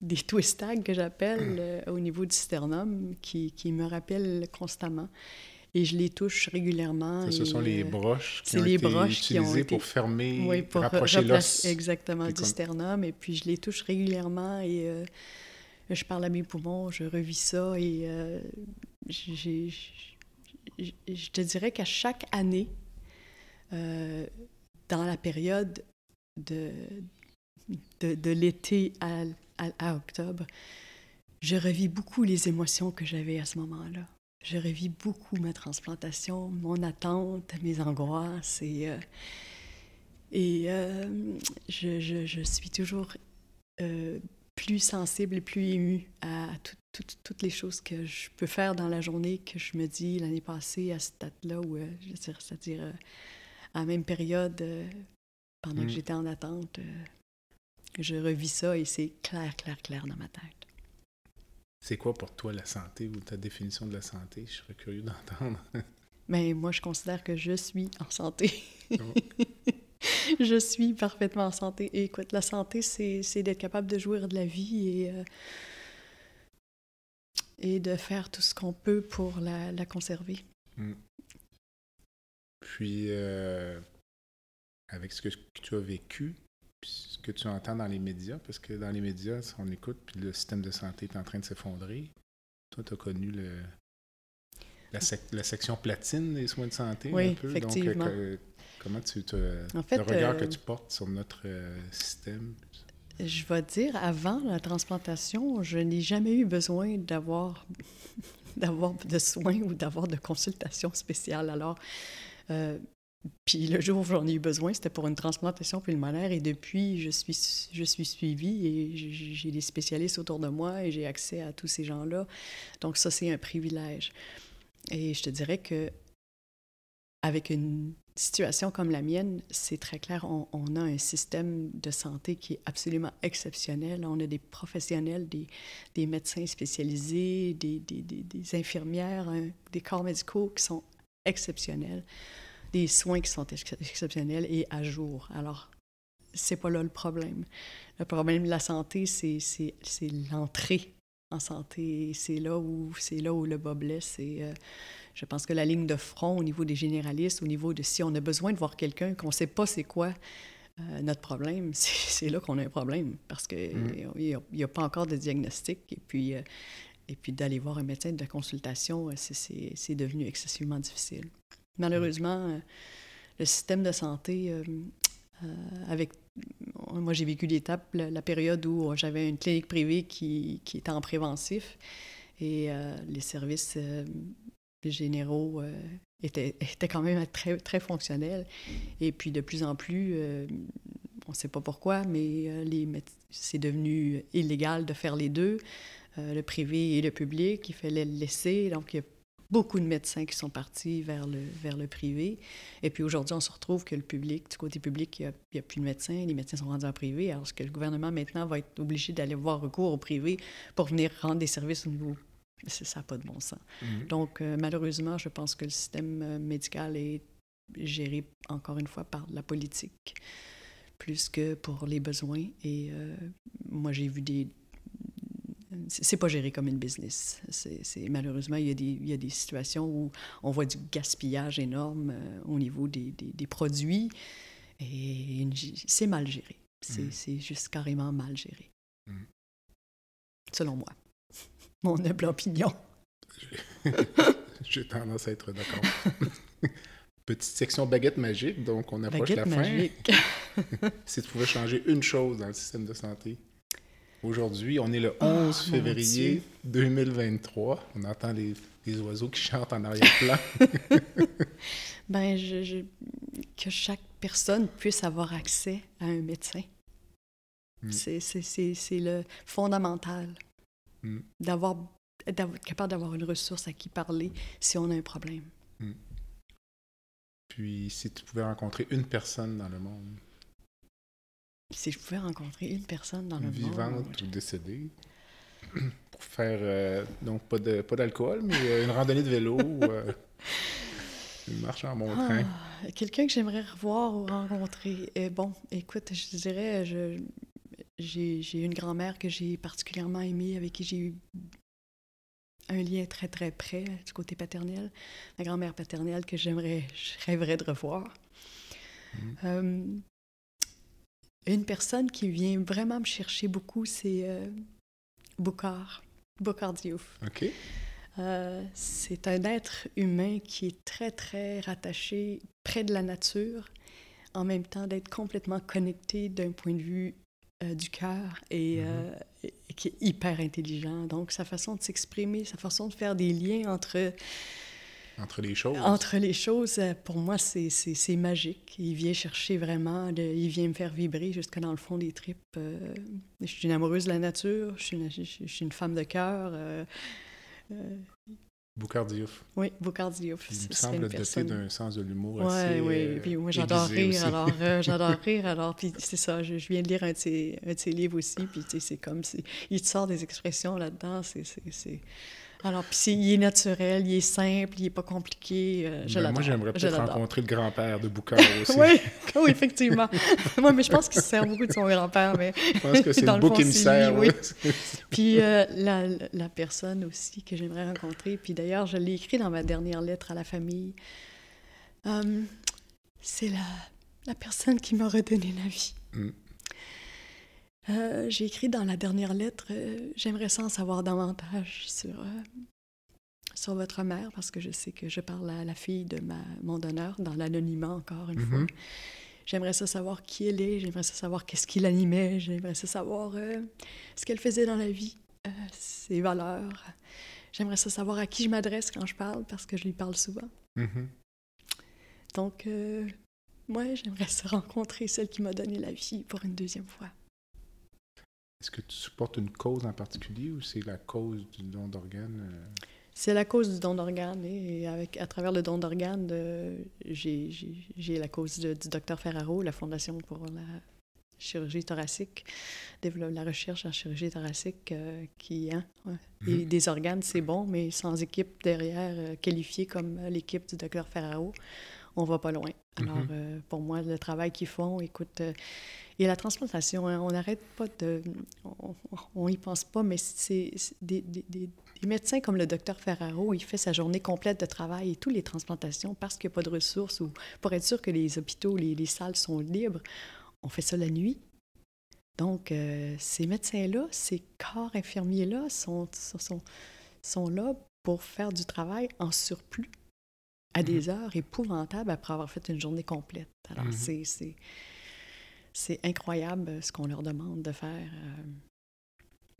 des twist tags que j'appelle euh, au niveau du sternum qui, qui me rappellent constamment et je les touche régulièrement. ce sont les euh, broches qui ont les été broches utilisées qui ont été... pour fermer, oui, pour rapprocher l'os. Exactement, du sternum. Et puis, je les touche régulièrement et euh, je parle à mes poumons, je revis ça et euh, je te dirais qu'à chaque année, dans la période de, de, de l'été à, à octobre, je revis beaucoup les émotions que j'avais à ce moment-là je revis beaucoup ma transplantation, mon attente, mes angoisses et, euh, et euh, je, je, je, suis toujours euh, plus sensible et plus émue à toutes les choses que je peux faire dans la journée que je me dis l'année passée à cette date-là, ou c'est-à-dire à la même période, pendant que mm. j'étais en attente, je revis ça et c'est clair, clair, clair dans ma tête. C'est quoi pour toi la santé ou ta définition de la santé? Je serais curieux d'entendre. Mais <laughs> moi, je considère que je suis en santé. Oh. <laughs> je suis parfaitement en santé. Et écoute, la santé, c'est d'être capable de jouir de la vie et, euh, et de faire tout ce qu'on peut pour la, la conserver. Hmm. Puis, euh, avec ce que tu as vécu, ce que tu entends dans les médias, parce que dans les médias, on écoute, puis le système de santé est en train de s'effondrer. Toi, tu as connu le, la, section platine des soins de santé oui, un peu. Effectivement. Donc, euh, comment tu te, le regard que euh, tu portes sur notre euh, système? Je vais dire, avant la transplantation, je n'ai jamais eu besoin d'avoir <laughs> d'avoir de soins ou d'avoir de consultations spéciales. Alors, puis le jour où j'en ai eu besoin, c'était pour une transplantation pulmonaire et depuis, je suis, je suis suivie et j'ai des spécialistes autour de moi et j'ai accès à tous ces gens-là. Donc ça, c'est un privilège. Et je te dirais que avec une situation comme la mienne, c'est très clair, on, a un système de santé qui est absolument exceptionnel. On a des professionnels, des, des médecins spécialisés, des, des, des infirmières, hein, des corps médicaux qui sont exceptionnels des soins qui sont exceptionnels et à jour. Alors, c'est pas là le problème. Le problème de la santé, c'est l'entrée en santé. C'est là où c'est là où le bas blesse. Et, euh, je pense que la ligne de front au niveau des généralistes, au niveau de si on a besoin de voir quelqu'un, qu'on ne sait pas c'est quoi euh, notre problème, <laughs> c'est là qu'on a un problème parce qu'il n'y mm. a, pas encore de diagnostic. Et puis, euh, et puis d'aller voir un médecin de consultation, c'est devenu excessivement difficile. Malheureusement, euh, le système de santé, euh, euh, avec moi, j'ai vécu l'étape, la, période où j'avais une clinique privée qui, était en préventif et les services généraux était, était quand même très, très fonctionnel. Et puis de plus en plus, on ne sait pas pourquoi, mais c'est devenu illégal de faire les deux, le privé et le public. Il fallait le laisser. Donc, il a beaucoup de médecins qui sont partis vers le, vers le privé. Et puis aujourd'hui, on se retrouve que le public, du côté public, il n'y a, plus de médecins, les médecins sont rendus en privé, alors que le gouvernement maintenant va être obligé d'aller voir recours au privé pour venir rendre des services au niveau? Ça n'a pas de bon sens. Mhm. Donc, euh, malheureusement, je pense que le système euh, médical est géré, encore une fois, par la politique, plus que pour les besoins. Et euh, moi, j'ai vu des... C'est pas géré comme une business. C'est malheureusement, il y, a des, il y, a des, situations où on voit du gaspillage énorme au niveau des, des, produits et c'est mal géré. Mhm. C'est juste carrément mal géré, mhm. selon moi <laughs> mon humble opinion. <laughs> J'ai tendance à être d'accord. <laughs> Petite section baguette magique, donc on approche la magique. fin. si tu pouvais changer une chose dans le système de santé. Aujourd'hui, on est le 11 février 2023. On entend les, oiseaux qui chantent en arrière-plan. <laughs> <laughs> ben, je, que chaque personne puisse avoir accès à un médecin. Hmm. C'est le fondamental. Mm. d'avoir d'être capable d'avoir une ressource à qui parler si on a un problème. Mm. Puis, si tu pouvais rencontrer une personne dans le monde. Si je pouvais rencontrer une personne dans le monde. Vivante ou décédée. <clears throat> Pour faire, euh, donc, pas de pas d'alcool, mais euh, une randonnée de vélo ou euh, <laughs> une marche en montagne. Ah, quelqu'un que j'aimerais revoir ou rencontrer. bon, écoute, je dirais, je, j'ai une grand-mère que j'ai particulièrement aimée, avec qui j'ai eu un lien très, très près du côté paternel. Ma grand-mère paternelle que j'aimerais, je rêverais de revoir. Mm. Une personne qui vient vraiment me chercher beaucoup, c'est euh, Boucard, Boucard Diouf. OK. Euh, c'est un être humain qui est très, très rattaché près de la nature, en même temps d'être complètement connecté d'un point de vue euh, du cœur et, mm-hmm. euh, qui est hyper intelligent. Donc, sa façon de s'exprimer, sa façon de faire des liens entre... Entre les choses. Entre les choses, euh, pour moi, c'est magique. Il vient chercher vraiment, il vient me faire vibrer jusque dans le fond des tripes. je suis une amoureuse de la nature, je suis une, je suis une femme de cœur. Boucardiouf. Oui, Boucardiouf. Il me semble doté d'un sens de l'humour ouais, assez. Oui, oui. Puis moi, j'adore rire, alors. Euh, <laughs> j'adore rire, alors. Puis c'est ça, je, viens de lire un de ses, un de ses livres aussi, puis c'est comme. Il te sort des expressions là-dedans, c'est alors, puis il est naturel, il est simple, il n'est pas compliqué. Euh, je ben, moi, j'aimerais peut-être rencontrer le grand-père de Boucard <laughs> aussi. oui, <laughs> oui, effectivement. <laughs> moi, mais je pense qu'il se sert beaucoup de son grand-père. Mais je pense que c'est le émissaire. Oui. puis euh, la, la, personne aussi que j'aimerais rencontrer, puis d'ailleurs, je l'ai écrit dans ma dernière lettre à la famille, euh, c'est la, la personne qui m'a redonné la vie. Mm. Euh, j'ai écrit dans la dernière lettre, euh, j'aimerais ça en savoir davantage sur, euh, sur votre mère, parce que je sais que je parle à la fille de ma, mon donneur, dans l'anonymat encore une fois. Mm-hmm. J'aimerais ça savoir qui elle est, j'aimerais ça savoir qu'est-ce qui l'animait, j'aimerais ça savoir ce qu'elle faisait dans la vie, ses valeurs. J'aimerais ça savoir à qui je m'adresse quand je parle, parce que je lui parle souvent. Mm-hmm. Donc, moi, j'aimerais ça rencontrer celle qui m'a donné la vie pour une deuxième fois. Est-ce que tu supportes une cause en particulier ou c'est la cause du don d'organes? Euh? C'est la cause du don d'organes et avec, à travers le don d'organes, euh, j'ai la cause du docteur Ferraro, la Fondation pour la chirurgie thoracique, développe la recherche en chirurgie thoracique euh, qui... Hein, mhm. des organes, c'est bon, mais sans équipe derrière qualifiée comme l'équipe du docteur Ferraro, on va pas loin. Alors, mhm. pour moi, le travail qu'ils font, écoute, et la transplantation, hein, on n'arrête pas de... On n'y pense pas, mais c'est des, des, médecins comme le docteur Ferraro, il fait sa journée complète de travail et toutes les transplantations parce qu'il n'y a pas de ressources ou pour être sûr que les hôpitaux, les, les salles sont libres, on fait ça la nuit. Donc, euh, ces médecins-là, ces corps infirmiers-là sont, sont, sont là pour faire du travail en surplus à des mm-hmm. heures épouvantables après avoir fait une journée complète. Alors, mm-hmm. c'est c'est incroyable euh, ce qu'on leur demande de faire.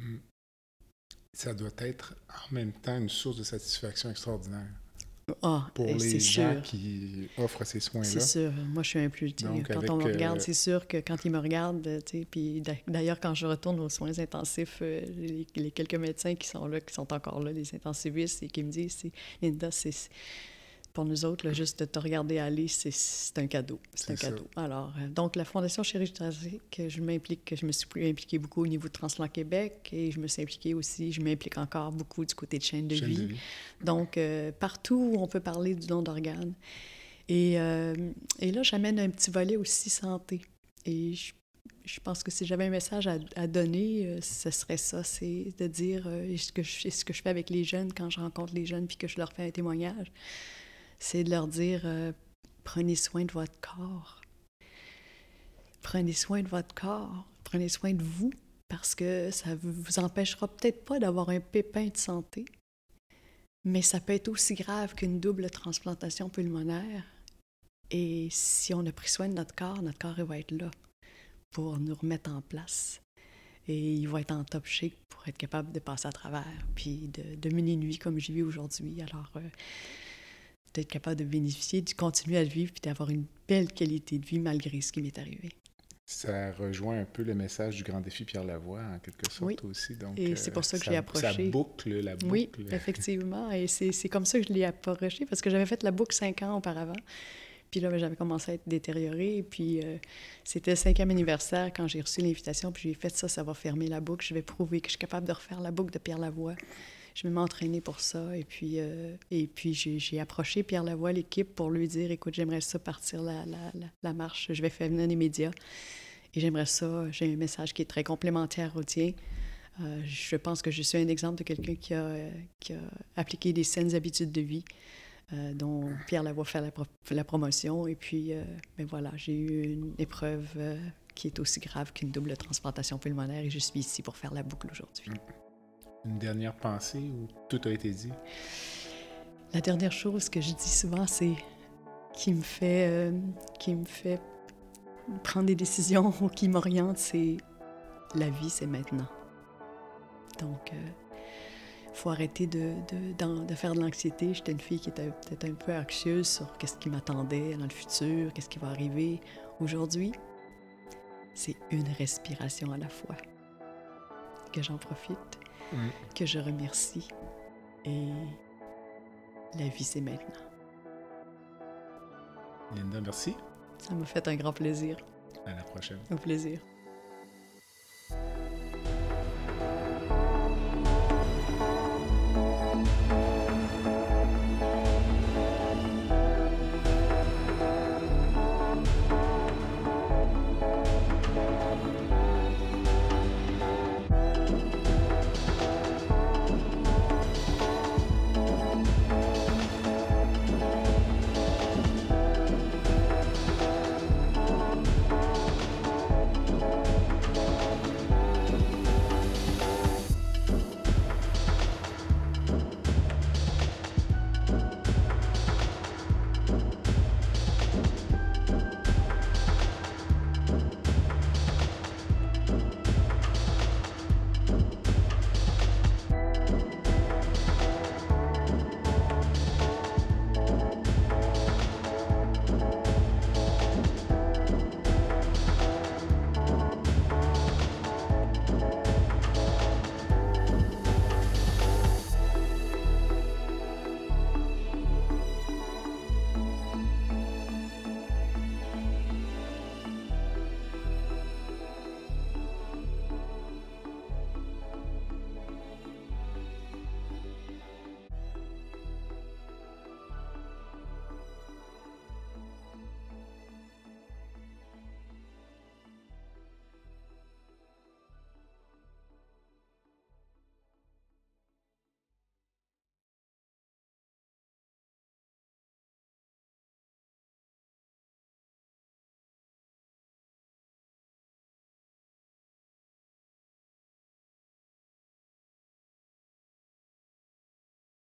Euh. Mm. Ça doit être en même temps une source de satisfaction extraordinaire. Ah, pour eh, les gens sûr. qui offrent ces soins-là. C'est sûr. Moi, je suis un plus. Donc, Quand on me regarde, euh, c'est sûr que quand ils me regardent, euh, tu sais, puis d'a- d'ailleurs, quand je retourne aux soins intensifs, euh, les, les quelques médecins qui sont là, qui sont encore là, les intensivistes, et qui me disent, Linda, c'est pour nous autres, là, juste de te regarder aller, c'est- un cadeau. C'est un ça. cadeau. Alors, euh, donc, la Fondation Chirurgie thoracique, je m'implique, je me suis plus impliquée beaucoup au niveau de Transplant Québec et je me suis impliquée aussi, je m'implique encore beaucoup du côté de chaîne de Chaîne vie. de vie. Donc, euh, partout où on peut parler du don d'organes. Et, euh, et là, j'amène un petit volet aussi santé. Et je, je pense que si j'avais un message à, à donner, euh, ce serait ça, c'est de dire euh, ce, que je, ce que je fais avec les jeunes quand je rencontre les jeunes puis que je leur fais un témoignage, c'est de leur dire euh, prenez soin de votre corps. Prenez soin de votre corps. Prenez soin de vous parce que ça vous empêchera peut-être pas d'avoir un pépin de santé, mais ça peut être aussi grave qu'une double transplantation pulmonaire. Et si on a pris soin de notre corps, notre corps il va être là pour nous remettre en place. Et il va être en top shape pour être capable de passer à travers, puis de, de mener une vie comme j'y vis aujourd'hui. Alors, euh, d'être capable de bénéficier, de continuer à le vivre, puis d'avoir une belle qualité de vie malgré ce qui m'est arrivé. Ça rejoint un peu le message du grand défi Pierre Lavoie, en quelque sorte Oui. aussi. Donc, Et euh, c'est pour ça que je ça- l'ai approché. Ça boucle la boucle. Oui, effectivement. Et c'est c'est comme ça que je l'ai approché, parce que j'avais fait la boucle cinq ans auparavant. Puis là, ben, j'avais commencé à être détériorée. Puis, euh, c'était le cinquième anniversaire quand j'ai reçu l'invitation. Puis j'ai fait ça, ça va fermer la boucle. Je vais prouver que je suis capable de refaire la boucle de Pierre Lavoie. Je vais m'entraîner pour ça. Et puis, euh, et puis j'ai approché Pierre Lavoie, l'équipe, pour lui dire écoute, j'aimerais ça partir la, la, la, marche. Je vais faire venir les médias. Et j'aimerais ça. J'ai un message qui est très complémentaire au tien. Euh, je pense que je suis un exemple de quelqu'un qui a, qui a appliqué des saines habitudes de vie, euh, dont Pierre Lavoie fait la, la promotion. Et puis, euh, ben voilà, j'ai eu une épreuve qui est aussi grave qu'une double transplantation pulmonaire et je suis ici pour faire la boucle aujourd'hui. Une dernière pensée où tout a été dit? La dernière chose que je dis souvent, c'est qui me fait, euh, qui me fait prendre des décisions <laughs> ou qui m'oriente, c'est la vie, c'est maintenant. Donc, il faut arrêter de, de, de faire de l'anxiété. J'étais une fille qui était peut-être un peu anxieuse sur qu'est-ce qui m'attendait dans le futur, qu'est-ce qui va arriver. Aujourd'hui, c'est une respiration à la fois. Que j'en profite, Mm. que je remercie. Et la vie, c'est maintenant. Linda, merci. Ça m'a fait un grand plaisir. À la prochaine. Au plaisir.